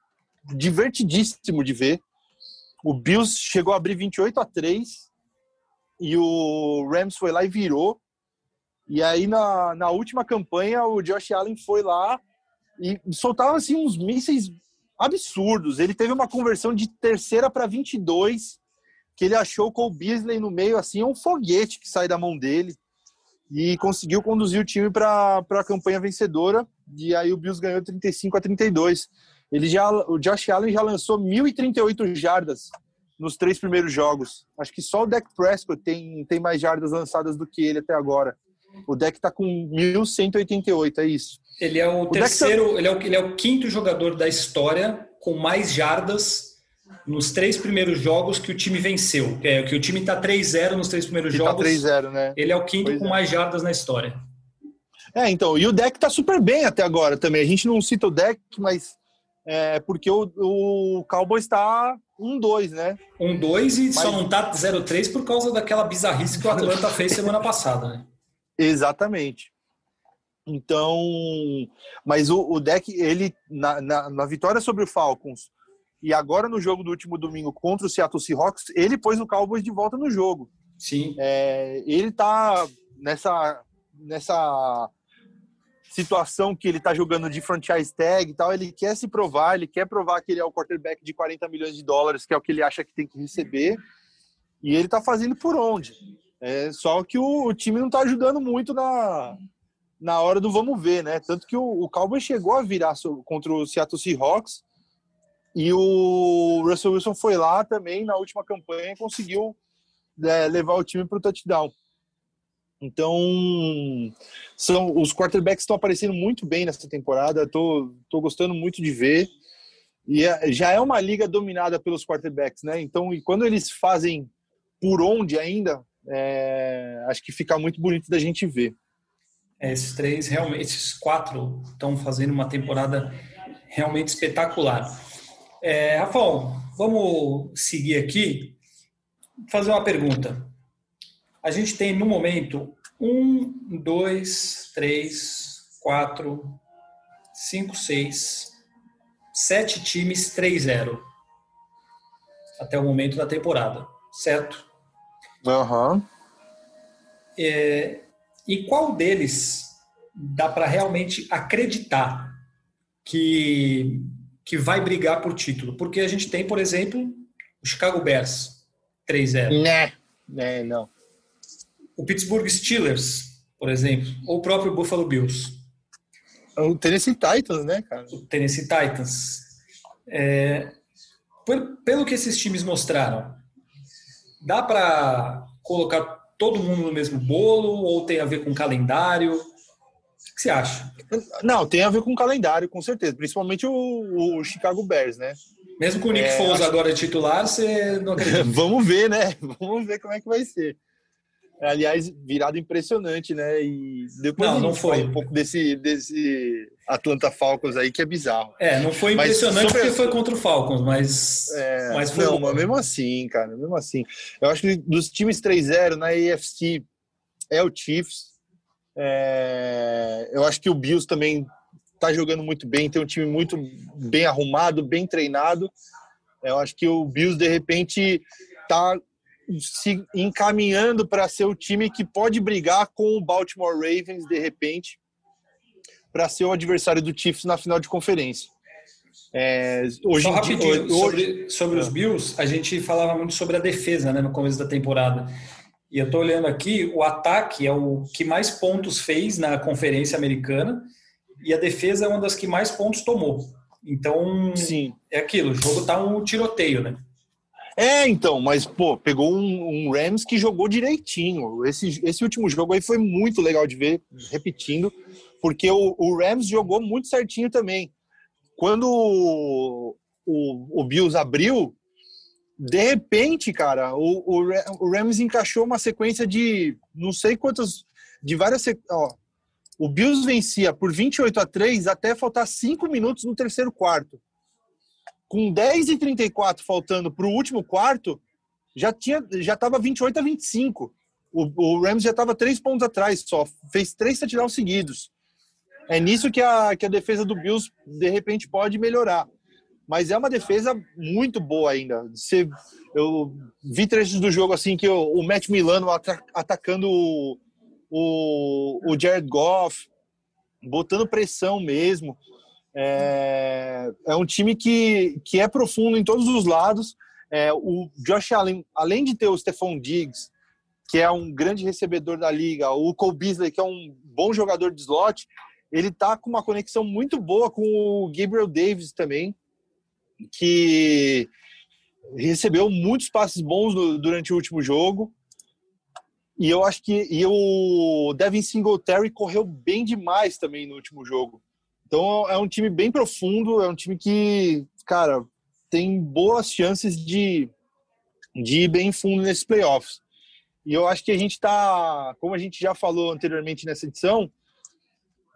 divertidíssimo de ver. O Bills chegou a abrir 28 a 3 e o Rams foi lá e virou. E aí, na, na última campanha, o Josh Allen foi lá e soltava assim, uns mísseis absurdos. Ele teve uma conversão de terceira para 22, que ele achou com o Beasley no meio, assim, um foguete que sai da mão dele. E conseguiu conduzir o time para a campanha vencedora. E aí o Bills ganhou 35 a 32. Ele já, o Josh Allen já lançou 1.038 jardas nos três primeiros jogos. Acho que só o Dak Prescott tem, tem mais jardas lançadas do que ele até agora. O Dak está com 1.188, é isso. Ele é o, o tá- terceiro, tá... ele, é o, ele é o quinto jogador da história com mais jardas nos três primeiros jogos que o time venceu. É, que o time está 3-0 nos três primeiros que tá jogos. Tá 3-0, né? Ele é o quinto pois com é. mais jardas na história. É, então, e o deck tá super bem até agora também. A gente não cita o deck, mas é porque o, o Cowboys está 1-2, né? 1-2 e mas... só não tá 0-3 por causa daquela bizarrice que o Atlanta fez semana passada, né? Exatamente. Então, mas o, o deck, ele, na, na, na, vitória sobre o Falcons e agora no jogo do último domingo contra o Seattle Seahawks, ele pôs o Cowboys de volta no jogo. Sim. É, ele tá nessa, nessa situação que ele tá jogando de franchise tag e tal, ele quer se provar, ele quer provar que ele é o quarterback de 40 milhões de dólares, que é o que ele acha que tem que receber, e ele tá fazendo por onde. É, só que o, o time não tá ajudando muito na, na hora do vamos ver, né? Tanto que o, o Cowboys chegou a virar contra o Seattle Seahawks e o Russell Wilson foi lá também na última campanha e conseguiu é, levar o time para o touchdown. Então, são os quarterbacks estão aparecendo muito bem nessa temporada. Tô, tô gostando muito de ver. E é, já é uma liga dominada pelos quarterbacks, né? Então, e quando eles fazem por onde ainda, é, acho que fica muito bonito da gente ver. É, esses três, realmente, esses quatro estão fazendo uma temporada realmente espetacular. É, Rafael, vamos seguir aqui. Fazer uma pergunta. A gente tem no momento um, dois, três, quatro, cinco, seis, sete times 3-0 até o momento da temporada, certo? Aham. Uhum. É, e qual deles dá para realmente acreditar que, que vai brigar por título? Porque a gente tem, por exemplo, o Chicago Bears 3-0. Né, né, não. O Pittsburgh Steelers, por exemplo, ou o próprio Buffalo Bills. O Tennessee Titans, né, cara? O Tennessee Titans. É, pelo que esses times mostraram, dá para colocar todo mundo no mesmo bolo ou tem a ver com calendário? O que você acha? Não, tem a ver com calendário, com certeza. Principalmente o, o Chicago Bears, né? Mesmo com o Nick é, Foles acho... agora titular, você não acredita? Vamos ver, né? Vamos ver como é que vai ser. Aliás, virada impressionante, né? E depois não, não foi um pouco desse, desse Atlanta Falcons aí que é bizarro. É, não foi impressionante mas, porque foi contra o Falcons, mas, é, mas foi não, mas mesmo assim, cara, mesmo assim. Eu acho que dos times 3-0 na AFC é o Chiefs. É, eu acho que o Bills também tá jogando muito bem, tem um time muito bem arrumado, bem treinado. Eu acho que o Bills de repente tá se encaminhando para ser o time que pode brigar com o Baltimore Ravens de repente para ser o adversário do Chiefs na final de conferência. É, hoje Só rapidinho, hoje, sobre, sobre os é. Bills, a gente falava muito sobre a defesa né, no começo da temporada. E eu estou olhando aqui, o ataque é o que mais pontos fez na conferência americana e a defesa é uma das que mais pontos tomou. Então, Sim. é aquilo, o jogo está um tiroteio, né? É, então, mas, pô, pegou um, um, Rams que jogou direitinho. Esse, esse último jogo aí foi muito legal de ver, repetindo, porque o, o Rams jogou muito certinho também. Quando o, o, o Bills abriu, de repente, cara, o, o, o Rams encaixou uma sequência de não sei quantos, de várias. Ó, o Bills vencia por 28 a 3 até faltar 5 minutos no terceiro quarto com 10 e 34 faltando para o último quarto, já tinha já estava 28 a 25. O, o Rams já estava três pontos atrás só, fez três touchdowns seguidos. É nisso que a, que a defesa do Bills de repente pode melhorar. Mas é uma defesa muito boa ainda. Você, eu vi trechos do jogo assim que o, o Matt Milano atacando o, o, o Jared Goff, botando pressão mesmo. É, é um time que, que é profundo em todos os lados. É, o Josh Allen, além de ter o Stephon Diggs, que é um grande recebedor da liga, o Cole Beasley, que é um bom jogador de slot, ele tá com uma conexão muito boa com o Gabriel Davis também, que recebeu muitos passes bons durante o último jogo. E eu acho que e o Devin Singletary correu bem demais também no último jogo. Então é um time bem profundo, é um time que, cara, tem boas chances de, de ir bem fundo nesses playoffs. E eu acho que a gente está, como a gente já falou anteriormente nessa edição,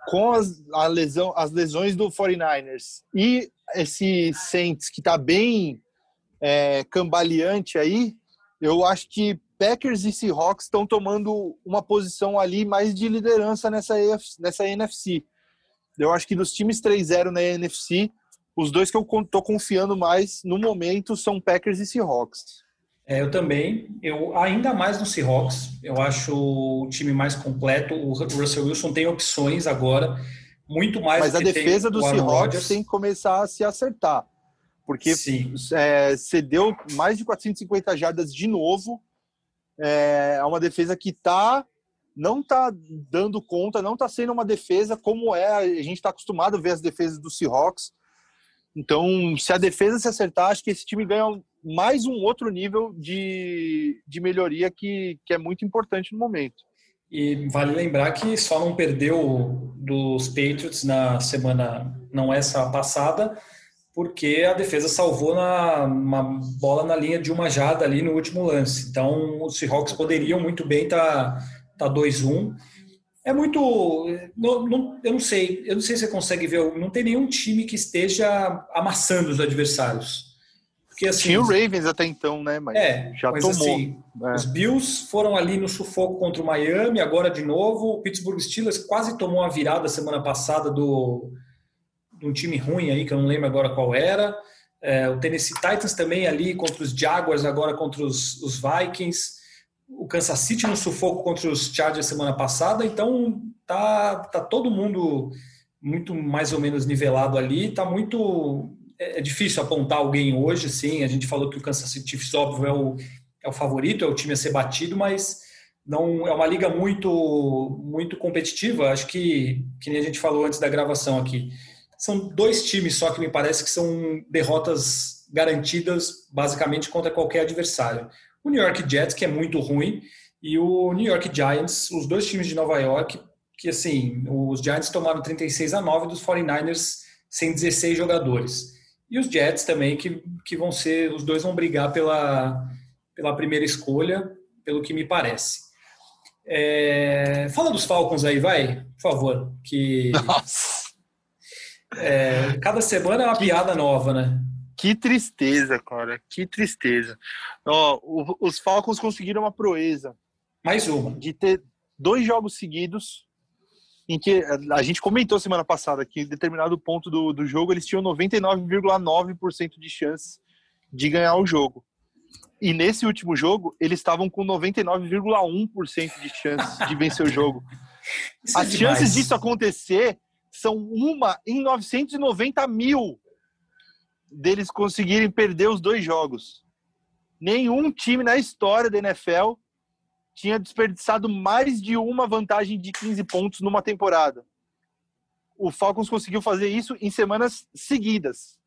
com as, lesão, as lesões do 49ers e esse Saints que está bem é, cambaleante aí, eu acho que Packers e Seahawks estão tomando uma posição ali mais de liderança nessa, nessa NFC. Eu acho que dos times 3-0 na NFC, os dois que eu estou confiando mais no momento são Packers e Seahawks. É, eu também. Eu ainda mais no Seahawks. Eu acho o time mais completo. O Russell Wilson tem opções agora, muito mais. Mas a defesa do Seahawks tem que começar a se acertar, porque é, cedeu mais de 450 jardas de novo. É, é uma defesa que tá não está dando conta, não está sendo uma defesa como é. A gente está acostumado a ver as defesas do Seahawks. Então, se a defesa se acertar, acho que esse time ganha mais um outro nível de, de melhoria que, que é muito importante no momento. E vale lembrar que só não perdeu dos Patriots na semana, não essa passada, porque a defesa salvou na, uma bola na linha de uma jarda ali no último lance. Então, os Seahawks poderiam muito bem estar tá, tá 2-1. É muito. Não, não, eu não sei, eu não sei se você consegue ver. Não tem nenhum time que esteja amassando os adversários. Porque, assim, Tinha o Ravens até então, né? Mas é, já mas, tomou. Assim, é. Os Bills foram ali no sufoco contra o Miami, agora de novo. O Pittsburgh Steelers quase tomou uma virada semana passada do, de um time ruim aí, que eu não lembro agora qual era. É, o Tennessee Titans também ali contra os Jaguars, agora contra os, os Vikings. O Kansas City no sufoco contra os Chargers semana passada. Então tá, tá todo mundo muito mais ou menos nivelado ali. Tá muito é, é difícil apontar alguém hoje, sim. A gente falou que o Kansas City Chiefs, óbvio, é o, é o favorito, é o time a ser batido, mas não é uma liga muito muito competitiva. Acho que, que nem a gente falou antes da gravação aqui. São dois times só que me parece que são derrotas garantidas, basicamente, contra qualquer adversário. O New York Jets, que é muito ruim, e o New York Giants, os dois times de Nova York, que assim, os Giants tomaram 36 a 9 dos 49ers sem 16 jogadores. E os Jets também, que, que vão ser, os dois vão brigar pela, pela primeira escolha, pelo que me parece. É, fala dos Falcons aí, vai, por favor. Que Nossa. É, cada semana é uma que, piada nova, né? Que tristeza, cara, que tristeza. Ó, os Falcons conseguiram uma proeza. Mais uma. De ter dois jogos seguidos em que a gente comentou semana passada que em determinado ponto do, do jogo eles tinham 99,9% de chance de ganhar o jogo. E nesse último jogo, eles estavam com 99,1% de chance de vencer o jogo. Isso é As é chances disso acontecer são uma em 990 mil deles conseguirem perder os dois jogos. Nenhum time na história da NFL tinha desperdiçado mais de uma vantagem de 15 pontos numa temporada. O Falcons conseguiu fazer isso em semanas seguidas.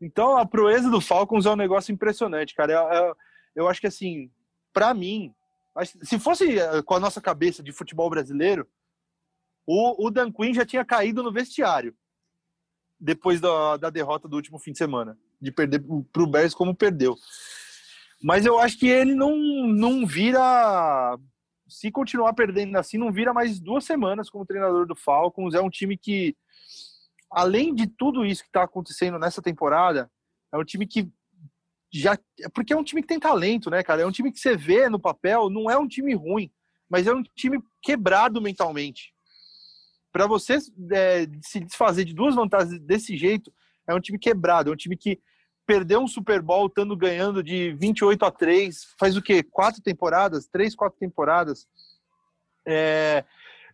Então, a proeza do Falcons é um negócio impressionante, cara. Eu, eu, eu acho que, assim, para mim, se fosse eh, com a nossa cabeça de futebol brasileiro, o, o Dan Quinn já tinha caído no vestiário depois da, da derrota do último fim de semana, de perder para o Bears como perdeu. Mas eu acho que ele não, não vira. Se continuar perdendo assim, não vira mais duas semanas como treinador do Falcons. É um time que, além de tudo isso que está acontecendo nessa temporada, é um time que já. Porque é um time que tem talento, né, cara? É um time que você vê no papel, não é um time ruim, mas é um time quebrado mentalmente. Para você é, se desfazer de duas vantagens desse jeito, é um time quebrado, é um time que perdeu um Super Bowl estando ganhando de 28 a 3, faz o quê? Quatro temporadas? Três, quatro temporadas? É,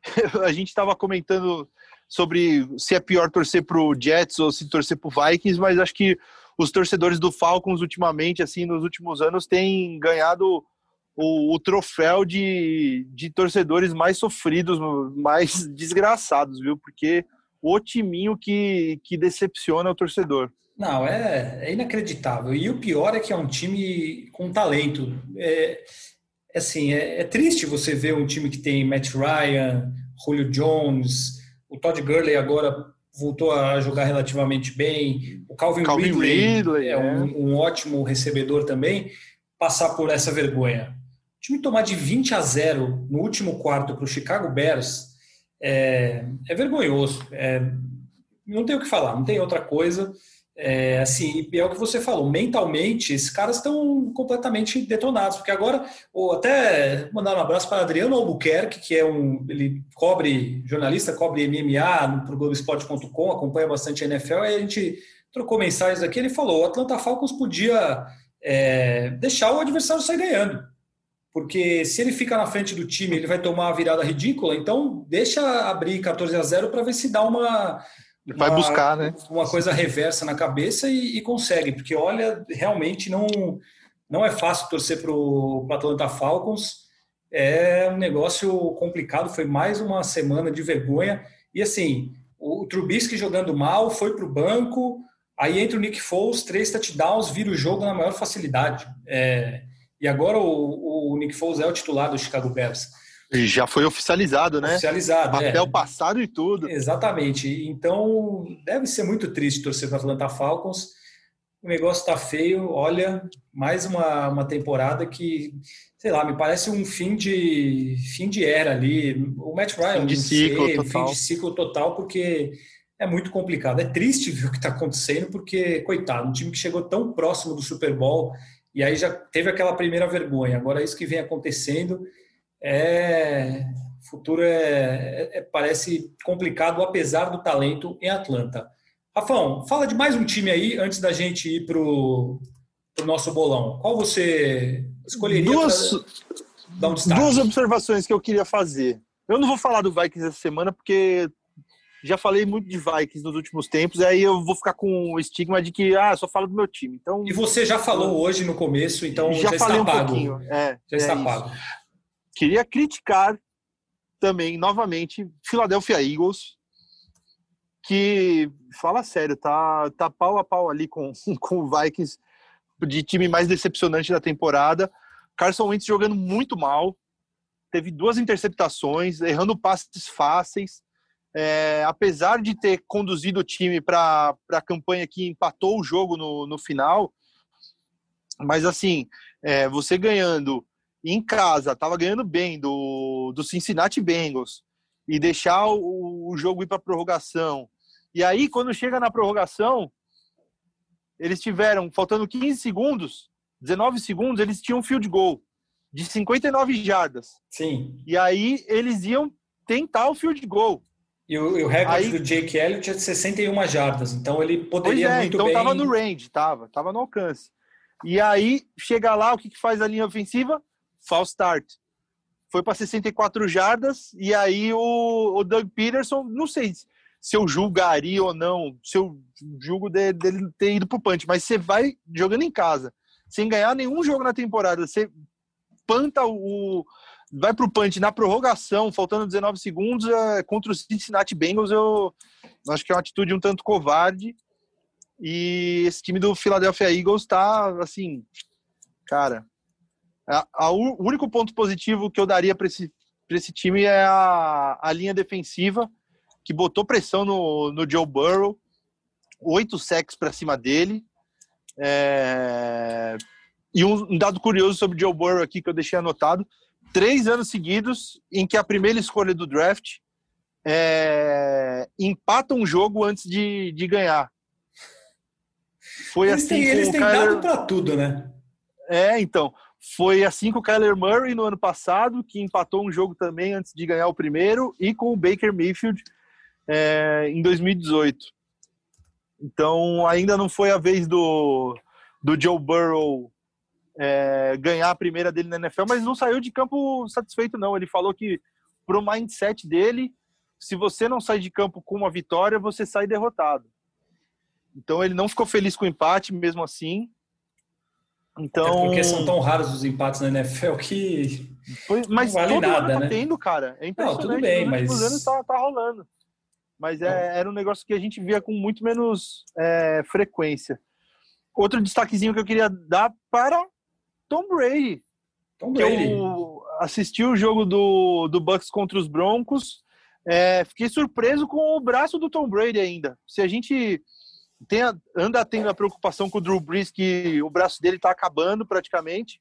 a gente estava comentando sobre se é pior torcer para o Jets ou se torcer para o Vikings, mas acho que os torcedores do Falcons ultimamente, assim, nos últimos anos, têm ganhado o, o troféu de, de torcedores mais sofridos, mais desgraçados, viu? Porque o timinho que, que decepciona o torcedor. Não, é, é, inacreditável. E o pior é que é um time com talento. É, é assim, é, é, triste você ver um time que tem Matt Ryan, Julio Jones, o Todd Gurley agora voltou a jogar relativamente bem, o Calvin, Calvin Ridley, Ridley é, um, é. um, ótimo recebedor também, passar por essa vergonha. O time tomar de 20 a 0 no último quarto para o Chicago Bears é, é vergonhoso. Não tem o que falar, não tem outra coisa. É, assim, é o que você falou, mentalmente, esses caras estão completamente detonados, porque agora, ou até mandar um abraço para Adriano Albuquerque, que é um, ele cobre, jornalista, cobre MMA para o Globoesporte.com, acompanha bastante a NFL, e a gente trocou mensagens aqui, ele falou, o Atlanta Falcons podia é, deixar o adversário sair ganhando, porque se ele fica na frente do time, ele vai tomar uma virada ridícula, então deixa abrir 14 a 0 para ver se dá uma vai uma, buscar, né? Uma coisa reversa na cabeça e, e, consegue, porque olha, realmente não, não é fácil torcer para o Atlanta Falcons. É um negócio complicado, foi mais uma semana de vergonha. E assim, o Trubisky jogando mal, foi para o banco, aí entra o Nick Foles, três touchdowns, vira o jogo na maior facilidade. É, e agora o, o Nick Foles é o titular do Chicago Bears. Já foi oficializado, né? Oficializado. Papel é. passado e tudo. Exatamente. Então, deve ser muito triste torcer para Atlanta Falcons. O negócio está feio. Olha, mais uma, uma temporada que, sei lá, me parece um fim de fim de era ali. O Matt Ryan, fim de ciclo sei, total. fim de ciclo total, porque é muito complicado. É triste ver o que está acontecendo, porque, coitado, um time que chegou tão próximo do Super Bowl e aí já teve aquela primeira vergonha. Agora, isso que vem acontecendo é futuro é, é, é, parece complicado, apesar do talento em Atlanta. Rafão, fala de mais um time aí antes da gente ir para o nosso bolão. Qual você escolheria? Duas, dar um duas observações que eu queria fazer. Eu não vou falar do Vikings essa semana porque já falei muito de Vikings nos últimos tempos, aí eu vou ficar com o estigma de que ah, só falo do meu time. Então, e você já falou hoje no começo, então já, já falei está um pago. Pouquinho. É, já está é pago. Queria criticar também, novamente, Philadelphia Eagles, que, fala sério, tá, tá pau a pau ali com, com o Vikings, de time mais decepcionante da temporada. Carson Wentz jogando muito mal, teve duas interceptações, errando passes fáceis. É, apesar de ter conduzido o time para a campanha que empatou o jogo no, no final, mas assim, é, você ganhando em casa, estava ganhando bem do, do Cincinnati Bengals e deixar o, o jogo ir para prorrogação. E aí, quando chega na prorrogação, eles tiveram, faltando 15 segundos, 19 segundos, eles tinham um field goal de 59 jardas. Sim. E aí eles iam tentar o field goal. E o, e o recorde aí, do Jake Elliott é de 61 jardas, então ele poderia é, muito então bem... Então tava no range, tava, tava no alcance. E aí chega lá, o que, que faz a linha ofensiva? False start. Foi para 64 jardas e aí o, o, Doug Peterson, não sei se eu julgaria ou não, se eu julgo dele, dele ter ido pro punch, mas você vai jogando em casa, sem ganhar nenhum jogo na temporada, você panta o vai pro punch na prorrogação, faltando 19 segundos, é, contra o Cincinnati Bengals, eu acho que é uma atitude um tanto covarde. E esse time do Philadelphia Eagles tá assim, cara, a, a, o único ponto positivo que eu daria para esse, esse time é a, a linha defensiva, que botou pressão no, no Joe Burrow, oito sacks para cima dele. É... E um dado curioso sobre Joe Burrow aqui que eu deixei anotado: três anos seguidos em que a primeira escolha do draft é... empata um jogo antes de, de ganhar. Foi eles assim. Têm, eles têm Kyler... dado para tudo, né? É, então. Foi assim com o Kyler Murray no ano passado, que empatou um jogo também antes de ganhar o primeiro, e com o Baker Mayfield é, em 2018. Então, ainda não foi a vez do, do Joe Burrow é, ganhar a primeira dele na NFL, mas não saiu de campo satisfeito, não. Ele falou que, pro mindset dele, se você não sai de campo com uma vitória, você sai derrotado. Então, ele não ficou feliz com o empate, mesmo assim. Então, Até porque são tão raros os empates na NFL que mas não vale todo nada, ano tá né? tendo, cara. É impressionante. Não, tudo bem, mas mas anos tá, tá rolando. Mas é, era um negócio que a gente via com muito menos é, frequência. Outro destaquezinho que eu queria dar para Tom Brady. Tom Brady. Eu assisti o jogo do, do Bucks contra os Broncos. É, fiquei surpreso com o braço do Tom Brady ainda. Se a gente tem anda tendo a preocupação com o Drew Brees que o braço dele está acabando praticamente.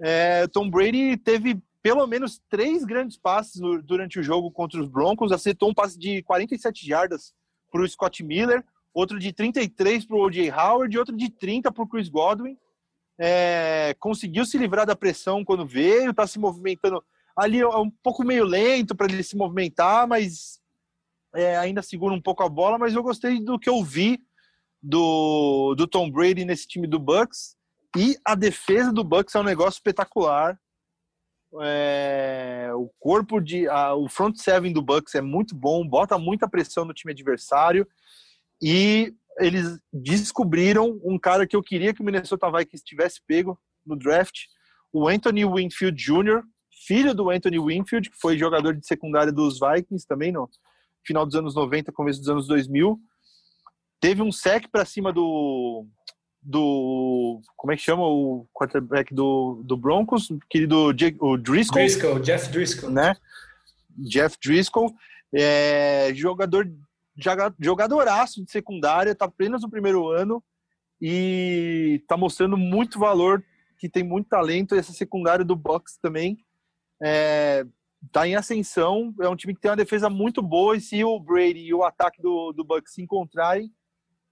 É, Tom Brady teve pelo menos três grandes passes durante o jogo contra os Broncos. Acertou um passe de 47 jardas para o Scott Miller, outro de 33 para o O.J. Howard e outro de 30 para o Chris Godwin. É, conseguiu se livrar da pressão quando veio, está se movimentando ali é um pouco meio lento para ele se movimentar, mas é, ainda segura um pouco a bola. Mas eu gostei do que eu vi do, do Tom Brady nesse time do Bucks. E a defesa do Bucks é um negócio espetacular. É, o corpo de. A, o front seven do Bucks é muito bom, bota muita pressão no time adversário. E eles descobriram um cara que eu queria que o Minnesota Vikings tivesse pego no draft, o Anthony Winfield Jr., filho do Anthony Winfield, que foi jogador de secundária dos Vikings também no final dos anos 90, começo dos anos 2000. Teve um sec para cima do do como é que chama o quarterback do, do Broncos, querido o Driscoll, Driscoll, Jeff Driscoll, né? Jeff Driscoll, é, jogador jogadoraço de secundária, tá apenas no primeiro ano e tá mostrando muito valor, que tem muito talento. Essa secundária do Bucks também é, tá em ascensão. É um time que tem uma defesa muito boa e se o Brady e o ataque do, do Bucks se encontrarem,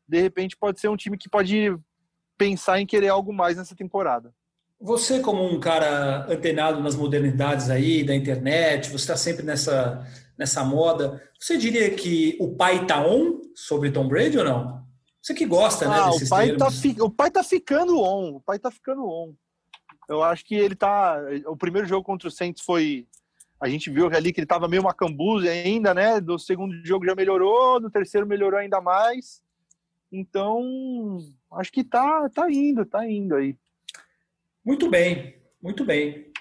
de repente pode ser um time que pode pensar em querer algo mais nessa temporada. Você, como um cara antenado nas modernidades aí da internet, você está sempre nessa, nessa moda, você diria que o pai tá on sobre Tom Brady ou não? Você que gosta, né, ah, desses o pai termos. Tá, o pai tá ficando on, o pai tá ficando on. Eu acho que ele tá... O primeiro jogo contra o Saints foi... A gente viu ali que ele tava meio macambuzo ainda, né? Do segundo jogo já melhorou, do terceiro melhorou ainda mais. Então, acho que tá, tá indo, tá indo aí. Muito bem, muito bem.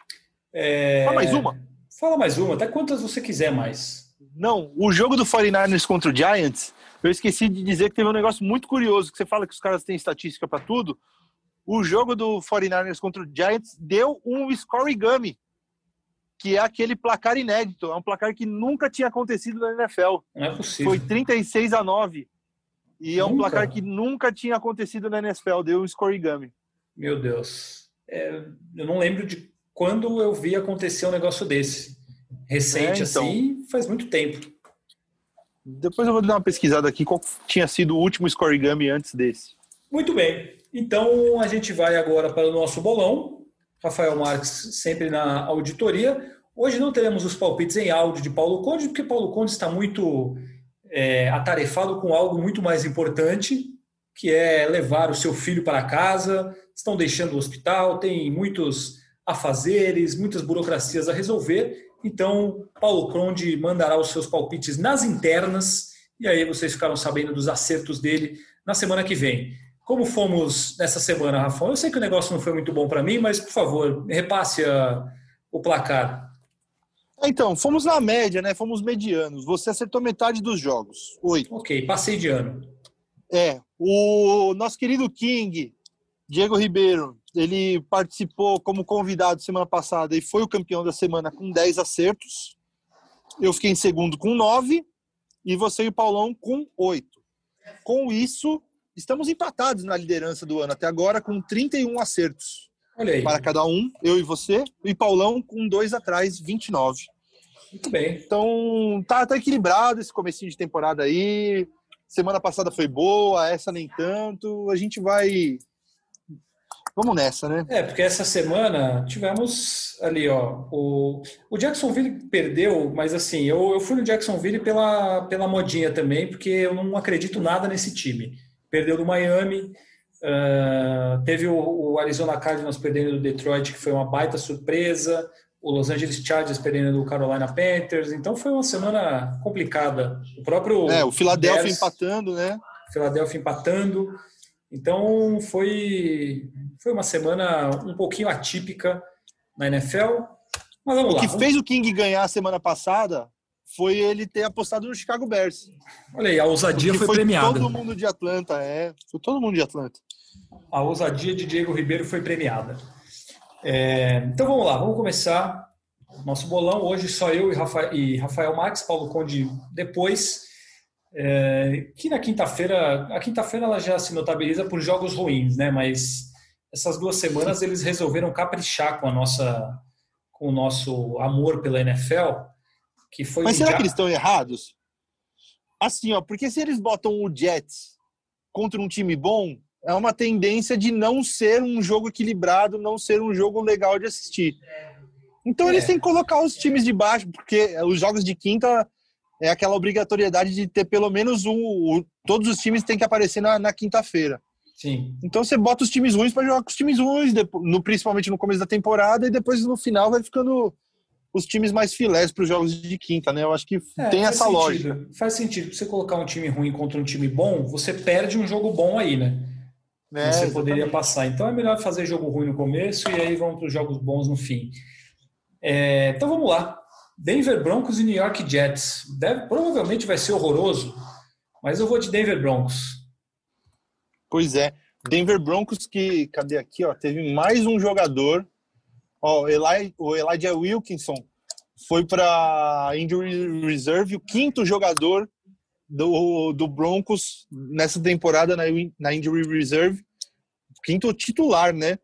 É... Fala mais uma. Fala mais uma, até quantas você quiser mais. Não, o jogo do 49ers contra o Giants, eu esqueci de dizer que teve um negócio muito curioso, que você fala que os caras têm estatística para tudo. O jogo do 49ers contra o Giants deu um scorigami, que é aquele placar inédito, é um placar que nunca tinha acontecido na NFL. Não é possível. Foi 36 a 9. E é um Nunca? placar que nunca tinha acontecido na NFL, deu um scorigami. Meu Deus. É, eu não lembro de quando eu vi acontecer um negócio desse. Recente, É, então. assim, faz muito tempo. Depois eu vou dar uma pesquisada aqui qual tinha sido o último scorigami antes desse. Muito bem. Então a gente vai agora para o nosso bolão. Rafael Marques sempre na auditoria. Hoje não teremos os palpites em áudio de Paulo Conde, porque Paulo Conde está muito é, atarefado com algo muito mais importante, que é levar o seu filho para casa. Estão deixando o hospital, tem muitos afazeres, muitas burocracias a resolver. Então, Paulo Conde mandará os seus palpites nas internas e aí vocês ficaram sabendo dos acertos dele na semana que vem. Como fomos nessa semana, Rafa? Eu sei que o negócio não foi muito bom para mim, mas por favor, repasse a- o placar. Então, fomos na média, né? Fomos medianos. Você acertou metade dos jogos. Oito. Ok, passei de ano. É. O nosso querido King, Diego Ribeiro, ele participou como convidado semana passada e foi o campeão da semana com 10 acertos. Eu fiquei em segundo com 9 e você e o Paulão com 8. Com isso, estamos empatados na liderança do ano até agora com 31 acertos para cada um, eu e você, e Paulão com dois atrás, 29. muito bem. Então, tá, tá equilibrado esse comecinho de temporada aí. Semana passada foi boa, essa nem tanto. A gente vai vamos nessa, né? É, porque essa semana tivemos ali, ó, o, o Jacksonville perdeu, mas assim, eu, eu fui no Jacksonville pela, pela modinha também, porque eu não acredito nada nesse time. Perdeu do Miami, uh, teve o, o Arizona Cardinals perdendo do Detroit, que foi uma baita surpresa, o Los Angeles Chargers perdendo do Carolina Panthers, então foi uma semana complicada. O próprio. É, o Philadelphia Bears, empatando, né? Philadelphia empatando. Então foi, foi uma semana um pouquinho atípica na NFL. Mas vamos o lá. que fez o King ganhar a semana passada foi ele ter apostado no Chicago Bears. Olha aí, a ousadia foi, foi premiada. Todo mundo de Atlanta, é. Foi todo mundo de Atlanta. A ousadia de Diego Ribeiro foi premiada. É, então vamos lá, vamos começar nosso bolão. Hoje só eu e Rafael, e Rafael Max, Paulo Conde depois. É, que na quinta-feira, a quinta-feira ela já se notabiliza por jogos ruins, né? Mas essas duas semanas eles resolveram caprichar com a nossa, com o nosso amor pela NFL, que foi. Mas será que eles estão errados? Assim, ó, porque se eles botam o Jets contra um time bom, é uma tendência de não ser um jogo equilibrado, não ser um jogo legal de assistir. Então é. eles têm que colocar os times de baixo, porque os jogos de quinta é aquela obrigatoriedade de ter pelo menos um. todos os times têm que aparecer na, na quinta-feira. Sim. Então você bota os times ruins para jogar com os times ruins, no, principalmente no começo da temporada, e depois no final vai ficando os times mais filés para os jogos de quinta, né? Eu acho que é, tem essa sentido. lógica. Faz sentido. Você colocar um time ruim contra um time bom, você perde um jogo bom aí, né? É, você poderia passar. Então é melhor fazer jogo ruim no começo e aí vamos para os jogos bons no fim. É, então vamos lá. Denver Broncos e New York Jets. Deve, provavelmente vai ser horroroso, mas eu vou de Denver Broncos. Pois é. Denver Broncos que, cadê aqui, ó, teve mais um jogador. Ó, Eli, o Elijah Wilkinson foi para injury reserve, o quinto jogador do, do Broncos nessa temporada na, na injury reserve quinto titular, né?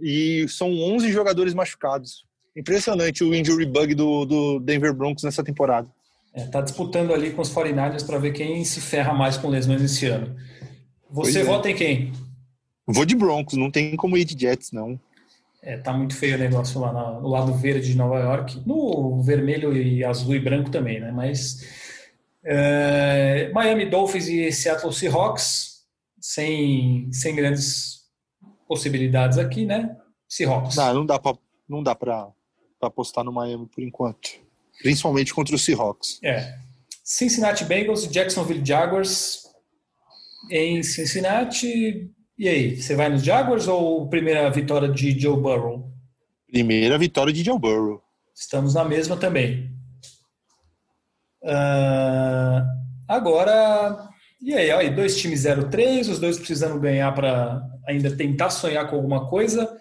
E são 11 jogadores machucados. Impressionante o injury bug do, do Denver Broncos nessa temporada. É, tá disputando ali com os 49ers para ver quem se ferra mais com lesões esse ano. Você é. vota em quem? Vou de Broncos, não tem como ir de Jets, não. É, tá muito feio o negócio lá no lado verde de Nova York. No vermelho e azul e branco também, né? Mas é, Miami Dolphins e Seattle Seahawks, sem, sem grandes possibilidades aqui, né? Seahawks. Não, não dá para não dá para apostar no Miami por enquanto, principalmente contra os Seahawks. É. Cincinnati Bengals e Jacksonville Jaguars em Cincinnati. E aí, você vai nos Jaguars ou primeira vitória de Joe Burrow? Primeira vitória de Joe Burrow. Estamos na mesma também. Uh, agora, e aí, aí, dois times 0-3, os dois precisando ganhar para ainda tentar sonhar com alguma coisa.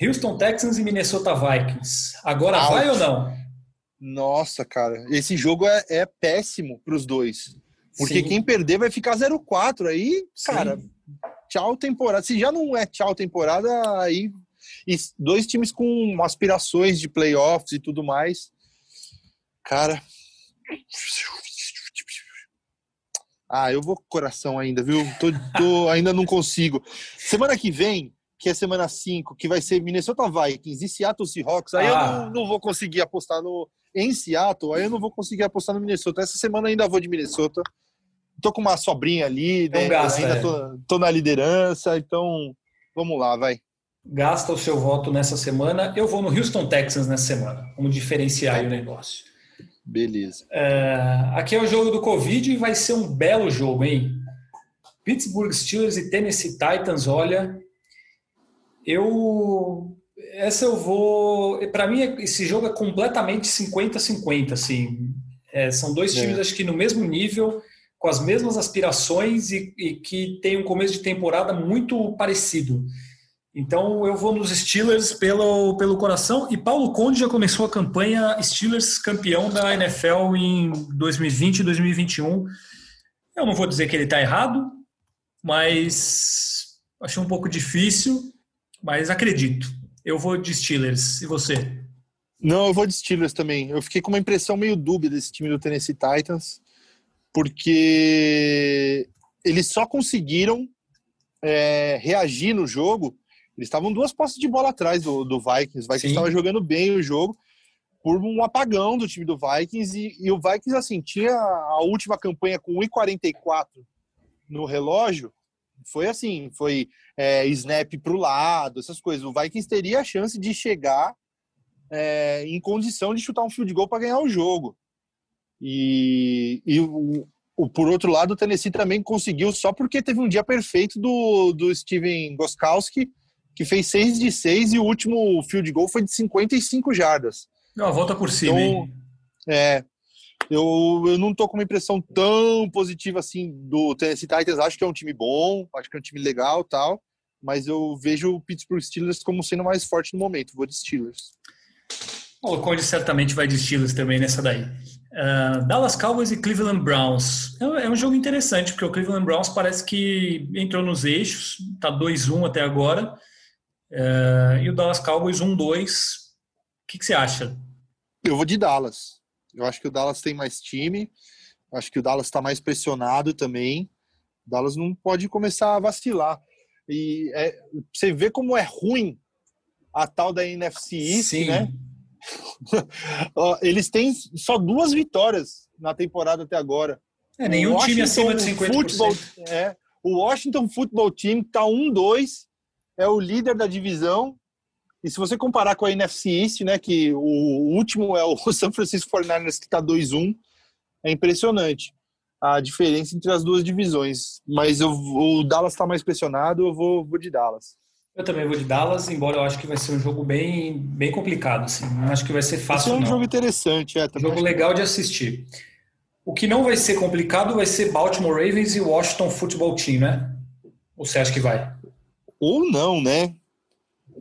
Houston Texans e Minnesota Vikings. Agora Out. vai ou não? Nossa, cara, esse jogo é, é péssimo para os dois. Porque Sim. quem perder vai ficar 0-4. Aí, cara, Sim. tchau temporada. Se já não é tchau temporada, aí. E dois times com aspirações de playoffs e tudo mais. Cara. Ah, eu vou com coração ainda, viu? Tô, tô, ainda não consigo. Semana que vem, que é semana 5, que vai ser Minnesota Vikings e Seattle Seahawks, aí ah. eu não, não, vou conseguir apostar no, em Seattle, aí eu não vou conseguir apostar no Minnesota. Essa semana ainda vou de Minnesota. Tô com uma sobrinha ali, né? gasta, ainda é. tô, tô na liderança, então vamos lá, vai. Gasta o seu voto nessa semana. Eu vou no Houston Texans nessa semana. Vamos diferenciar o negócio. Beleza. É, aqui é o jogo do Covid e vai ser um belo jogo, hein? Pittsburgh Steelers e Tennessee Titans, olha, eu essa eu vou, para mim esse jogo é completamente 50-50, assim. É, são dois é. times acho que no mesmo nível, com as mesmas aspirações e, e que tem um começo de temporada muito parecido. Então eu vou nos Steelers pelo, pelo coração. E Paulo Conde já começou a campanha Steelers campeão da NFL em 2020 e 2021. Eu não vou dizer que ele está errado, mas achei um pouco difícil, mas acredito. Eu vou de Steelers. E você? Não, eu vou de Steelers também. Eu fiquei com uma impressão meio dúbia desse time do Tennessee Titans, porque eles só conseguiram é, reagir no jogo Eles estavam duas posses de bola atrás do, do Vikings. O Vikings estava jogando bem o jogo por um apagão do time do Vikings. E, e o Vikings, assim, tinha a última campanha com 1,44 no relógio. Foi assim, foi é, snap para o lado, essas coisas. O Vikings teria a chance de chegar é, em condição de chutar um field goal para ganhar o jogo. E, e o, o, por outro lado, o Tennessee também conseguiu só porque teve um dia perfeito do, do Steven Goskowski, que fez 6 de 6 e o último field goal foi de 55 jardas. Não, volta por cima, então, hein? É, eu, eu não tô com uma impressão tão positiva assim do Tennessee Titans. Acho que é um time bom, acho que é um time legal tal, mas eu vejo o Pittsburgh Steelers como sendo mais forte no momento. Vou de Steelers. O Conde certamente vai de Steelers também nessa daí. Uh, Dallas Cowboys e Cleveland Browns. É, é um jogo interessante, porque o Cleveland Browns parece que entrou nos eixos, tá 2-1 até agora. Uh, e o Dallas Cowboys 1-2. O que, que você acha? Eu vou de Dallas. Eu acho que o Dallas tem mais time. Acho que o Dallas está mais pressionado também. O Dallas não pode começar a vacilar. E é, você vê como é ruim a tal da NFC East, Sim. né? Eles têm só duas vitórias na temporada até agora. É, nenhum time acima de 50%. Football, é, o Washington Football Team está 1-2, é o líder da divisão. E se você comparar com a NFC East, né, que o último é o San Francisco 49ers, que está 2-1, é impressionante a diferença entre as duas divisões. Mas eu, o Dallas está mais pressionado, eu vou, vou de Dallas. Eu também vou de Dallas, embora eu acho que vai ser um jogo bem, bem complicado. Assim. Não acho que vai ser fácil. Vai ser um não. jogo interessante, é. Um jogo legal de assistir. O que não vai ser complicado vai ser Baltimore Ravens e Washington Football Team, né? Ou você acha que vai? Ou não, né?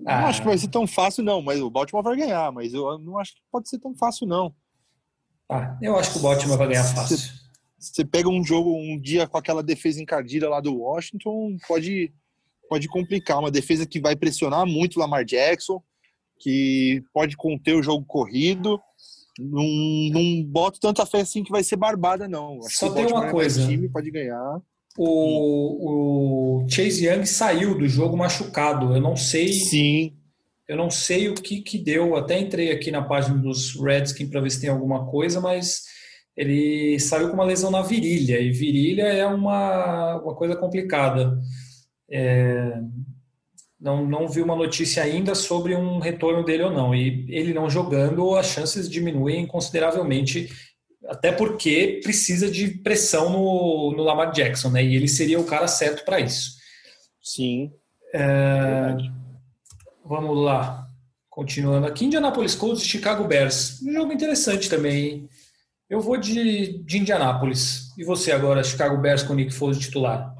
Ah. Não acho que vai ser tão fácil, não. Mas o Baltimore vai ganhar, mas eu não acho que pode ser tão fácil, não. Ah, eu acho que o Baltimore vai ganhar fácil. Você pega um jogo um dia com aquela defesa encardida lá do Washington, pode pode complicar. Uma defesa que vai pressionar muito o Lamar Jackson, que pode conter o jogo corrido. Não, não boto tanta fé assim que vai ser barbada, não. Acho Só tem uma coisa. time pode ganhar. O, o, Chase Young saiu do jogo machucado. Eu não sei. Sim. Eu não sei o que, que deu. Até entrei aqui na página dos Redskins para ver se tem alguma coisa, mas ele saiu com uma lesão na virilha. E virilha é uma, uma coisa complicada. É, não, não vi uma notícia ainda sobre um retorno dele ou não. E ele não jogando, as chances diminuem consideravelmente, até porque precisa de pressão no, no Lamar Jackson, né? E ele seria o cara certo para isso. Sim. É, vamos lá. Continuando aqui, Indianapolis Colts e Chicago Bears. Um jogo interessante também. Eu vou de, de Indianapolis. E você agora, Chicago Bears com o Nick Foles titular?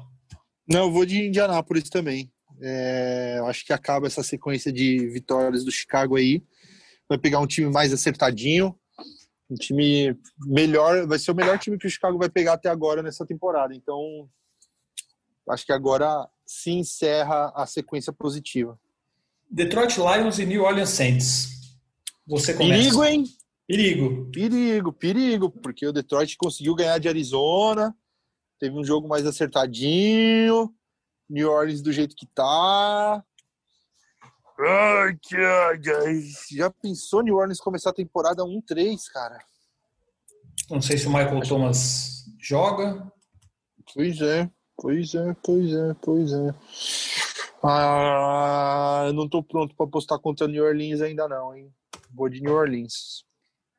Não, eu vou de Indianápolis também. É, acho que acaba essa sequência de vitórias do Chicago aí. Vai pegar um time mais acertadinho, um time melhor, vai ser o melhor time que o Chicago vai pegar até agora nessa temporada. Então, acho que agora se encerra a sequência positiva. Detroit Lions e New Orleans Saints. Você começa. Perigo, hein? Perigo. Perigo, perigo, porque o Detroit conseguiu ganhar de Arizona, Teve um jogo mais acertadinho. New Orleans do jeito que tá. Já pensou New Orleans começar a temporada 1-3, cara? Não sei se o Michael Acho... Thomas joga. Pois é, pois é, pois é, pois é. Ah, eu não tô pronto para apostar contra New Orleans ainda não, hein? Vou de New Orleans.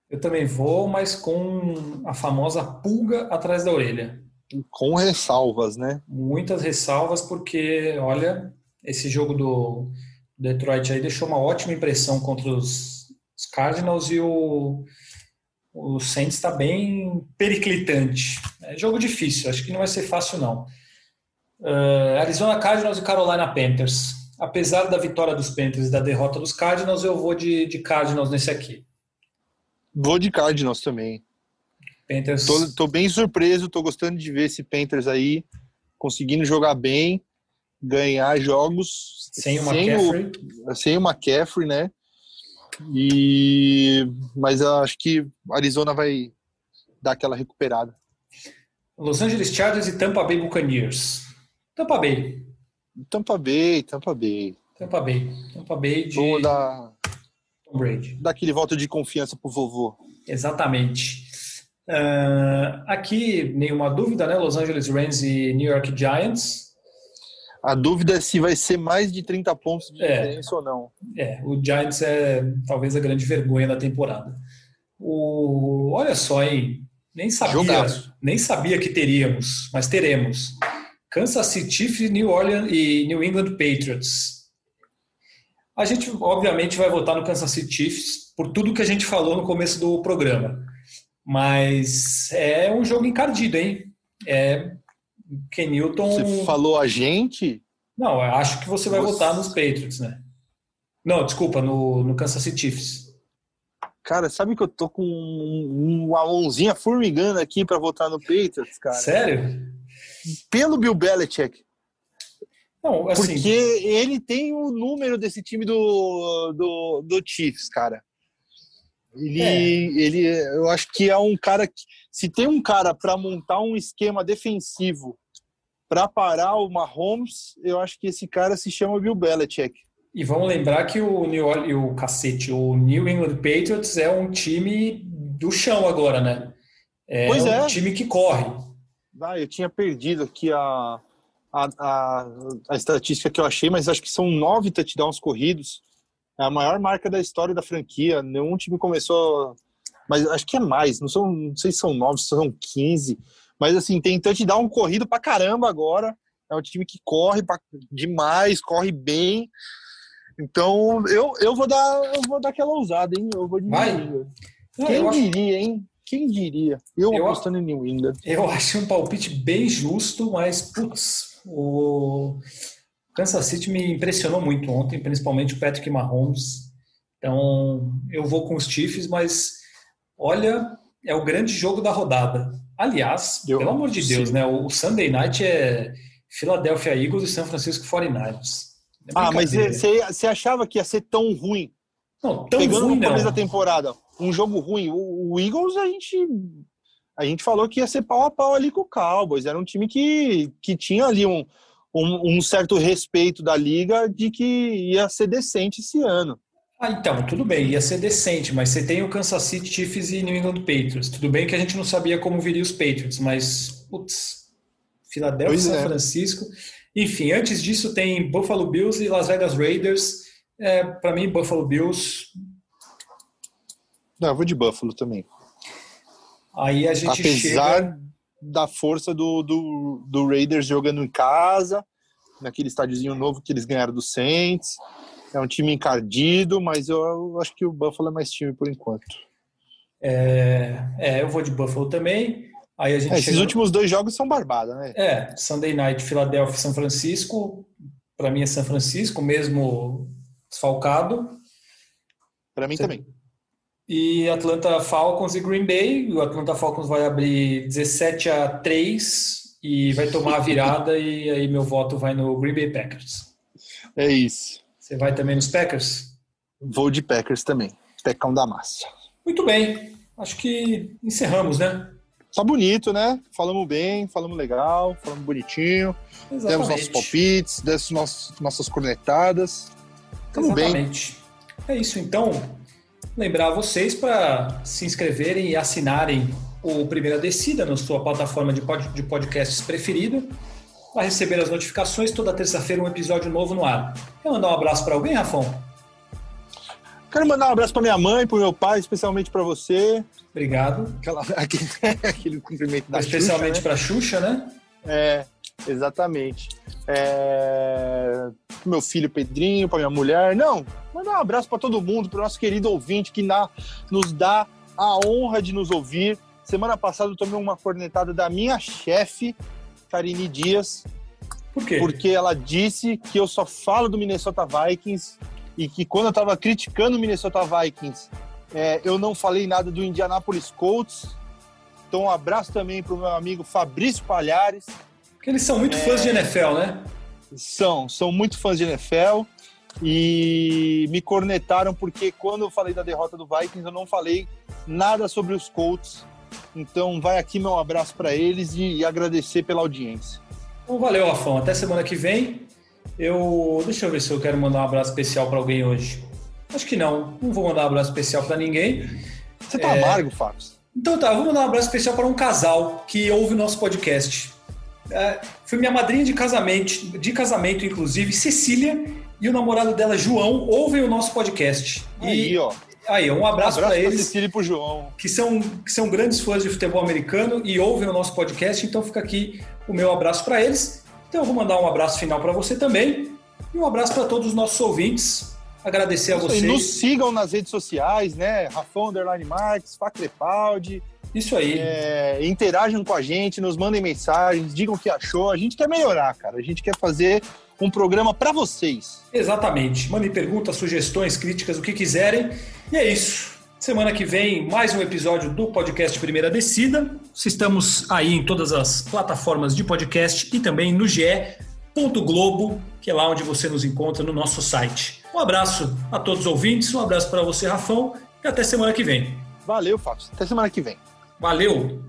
Eu também vou, mas com a famosa pulga atrás da orelha. Com ressalvas, né? Muitas ressalvas, porque, olha, esse jogo do Detroit aí deixou uma ótima impressão contra os, Cardinals e o, o Saints está bem periclitante. É jogo difícil, acho que não vai ser fácil, não. Uh, Arizona Cardinals e Carolina Panthers. Apesar da vitória dos Panthers e da derrota dos Cardinals, eu vou de, de Cardinals nesse aqui. Vou de Cardinals também. Panthers. Tô, tô, bem surpreso, tô gostando de ver esse Panthers aí conseguindo jogar bem, ganhar jogos sem o McCaffrey, o, sem o McCaffrey, né? E mas eu acho que Arizona vai dar aquela recuperada. Los Angeles Chargers e Tampa Bay Buccaneers. Tampa Bay. Tampa Bay, Tampa Bay. Tampa Bay. Tampa Bay de Vamos dar, Tom Brady. dar aquele voto de confiança pro vovô. Exatamente. Uh, aqui, nenhuma dúvida, né? Los Angeles Rams e New York Giants. A dúvida é se vai ser mais de 30 pontos de É. diferença ou não. É, o Giants é talvez a grande vergonha da temporada. O, olha só, hein? Nem sabia, Jogaço. nem sabia que teríamos, mas teremos. Kansas City Chiefs, New Orleans e New England Patriots. A gente, obviamente, vai votar no Kansas City Chiefs por tudo que a gente falou no começo do programa. Mas é um jogo encardido, hein? É Ken Newton. Você falou a gente, Não, eu acho que você vai Você- votar nos Patriots, né? Não, desculpa, no, no Kansas City Chiefs. cara, sabe que eu tô com um- uma mãozinha formigando aqui pra votar no Patriots, cara. Sério? Pelo Bill Belichick. Não, assim, Porque ele tem o número desse time do, do, do Chiefs, cara. Ele, É. ele, eu acho que é um cara que, se tem um cara para montar um esquema defensivo para parar o Mahomes, eu acho que esse cara se chama Bill Belichick. e vamos lembrar que o New Orleans, o cacete, o New England Patriots é um time do chão agora, né? É Pois um é. time que corre. Ah, eu tinha perdido aqui a, a, a, a estatística que eu achei, mas acho que são nove touchdowns corridos. É a maior marca da história da franquia. Nenhum time começou. Mas acho que é mais. Não, são, não sei se são nove, se são 15. Mas assim, tem touchdown corrido pra caramba agora. É um time que corre pra- demais, corre bem. Então, eu, eu vou dar eu vou dar aquela ousada, hein? Eu vou de Vai. Quem eu, acho, diria, hein? Quem diria? Eu, Eu- apostando em New England. eu acho um palpite bem justo, mas, putz, o Kansas City me impressionou muito ontem, principalmente o Patrick Mahomes. Então, eu vou com os Chiefs, mas olha, é o grande jogo da rodada. Aliás, Eu- pelo amor de sim. Deus, né? O Sunday Night é Philadelphia Eagles e San Francisco 49ers. É Ah, mas você achava que ia ser tão ruim? não, tão Pegando ruim no não. começo da temporada, um jogo ruim. O, o Eagles, a gente, a gente falou que ia ser pau a pau ali com o Cowboys. Era um time que, que tinha ali um, um, um certo respeito da liga de que ia ser decente esse ano. Ah, então, tudo bem, ia ser decente, mas você tem o Kansas City Chiefs e New England Patriots. Tudo bem que a gente não sabia como viria os Patriots, mas, putz, Filadélfia, Pois São é. Francisco. Enfim, antes disso tem Buffalo Bills e Las Vegas Raiders. É, Para mim, Buffalo Bills. Não, eu vou de Buffalo também. Aí a gente Apesar chega. da força do, do, do Raiders jogando em casa, naquele estádiozinho novo que eles ganharam do Saints. É um time encardido, mas eu, acho que o Buffalo é mais time por enquanto. É, é, eu vou de Buffalo também. Aí a gente É, esses chega- últimos dois jogos são barbada, né? É, Sunday Night, Filadélfia e São Francisco. Para mim é São Francisco, mesmo desfalcado. Pra mim Você- também. E Atlanta Falcons e Green Bay. O Atlanta Falcons vai abrir 17 a 3 e vai tomar a virada. e aí meu voto vai no Green Bay Packers. É isso. Você vai também nos Packers? Vou de Packers também. Pecão da massa. Muito bem. Acho que encerramos, né? Tá bonito, né? Falamos bem, falamos legal, falamos bonitinho. Demos nossos palpites, demos nossos, nossas cornetadas. Tamo bem. Exatamente. É isso então. Lembrar vocês para se inscreverem e assinarem o Primeira Descida na sua plataforma de, pod, de podcasts preferida para receber as notificações toda terça-feira um episódio novo no ar. Quer mandar um abraço para alguém, Rafão? Quero mandar um abraço pra minha mãe, pro meu pai, especialmente pra você. Obrigado. Aquela, aquele, aquele cumprimento da Especialmente Xuxa, para Xuxa, né? né? É, exatamente. É, meu filho Pedrinho, pra minha mulher. Não, mandar um abraço pra todo mundo, pro nosso querido ouvinte que na, nos dá a honra de nos ouvir. Semana passada eu tomei uma cornetada da minha chefe, Karine Dias, Por quê? porque ela disse que eu só falo do Minnesota Vikings e que quando eu estava criticando o Minnesota Vikings, é, eu não falei nada do Indianapolis Colts. Então, um abraço também para o meu amigo Fabrício Palhares. Porque eles são muito fãs de NFL, né? São, são muito fãs de NFL e me cornetaram porque quando eu falei da derrota do Vikings, eu não falei nada sobre os Colts. Então, vai aqui meu abraço para eles e, e agradecer pela audiência. Então, valeu, Rafão. Até semana que vem. Eu, deixa eu ver se eu quero mandar um abraço especial para alguém hoje. Acho que não, não vou mandar um abraço especial para ninguém. Você tá é... amargo, Fábio? Então tá, vou mandar um abraço especial para um casal que ouve o nosso podcast. É, foi minha madrinha de casamento, de casamento, inclusive, Cecília, e o namorado dela, João, ouvem o nosso podcast. Aí, e, ó. Aí, um abraço, um abraço para eles. Cecília e pro João. Que são, que são grandes fãs de futebol americano e ouvem o nosso podcast, então fica aqui o meu abraço para eles. Então eu vou mandar um abraço final para você também. E um abraço para todos os nossos ouvintes. Agradecer Isso, a vocês. E nos sigam nas redes sociais, né? Rafão Underline Marques, Facrepaldi. Isso aí. É, interajam com a gente, nos mandem mensagens, digam o que achou. A gente quer melhorar, cara. A gente quer fazer um programa para vocês. Exatamente. Mandem perguntas, sugestões, críticas, o que quiserem. E é isso. Semana que vem, mais um episódio do podcast Primeira Descida. Estamos aí em todas as plataformas de podcast e também no ge.globo, que é lá onde você nos encontra no nosso site. Um abraço a todos os ouvintes, um abraço para você, Rafão, e até semana que vem. Valeu, Fábio. Até semana que vem. Valeu!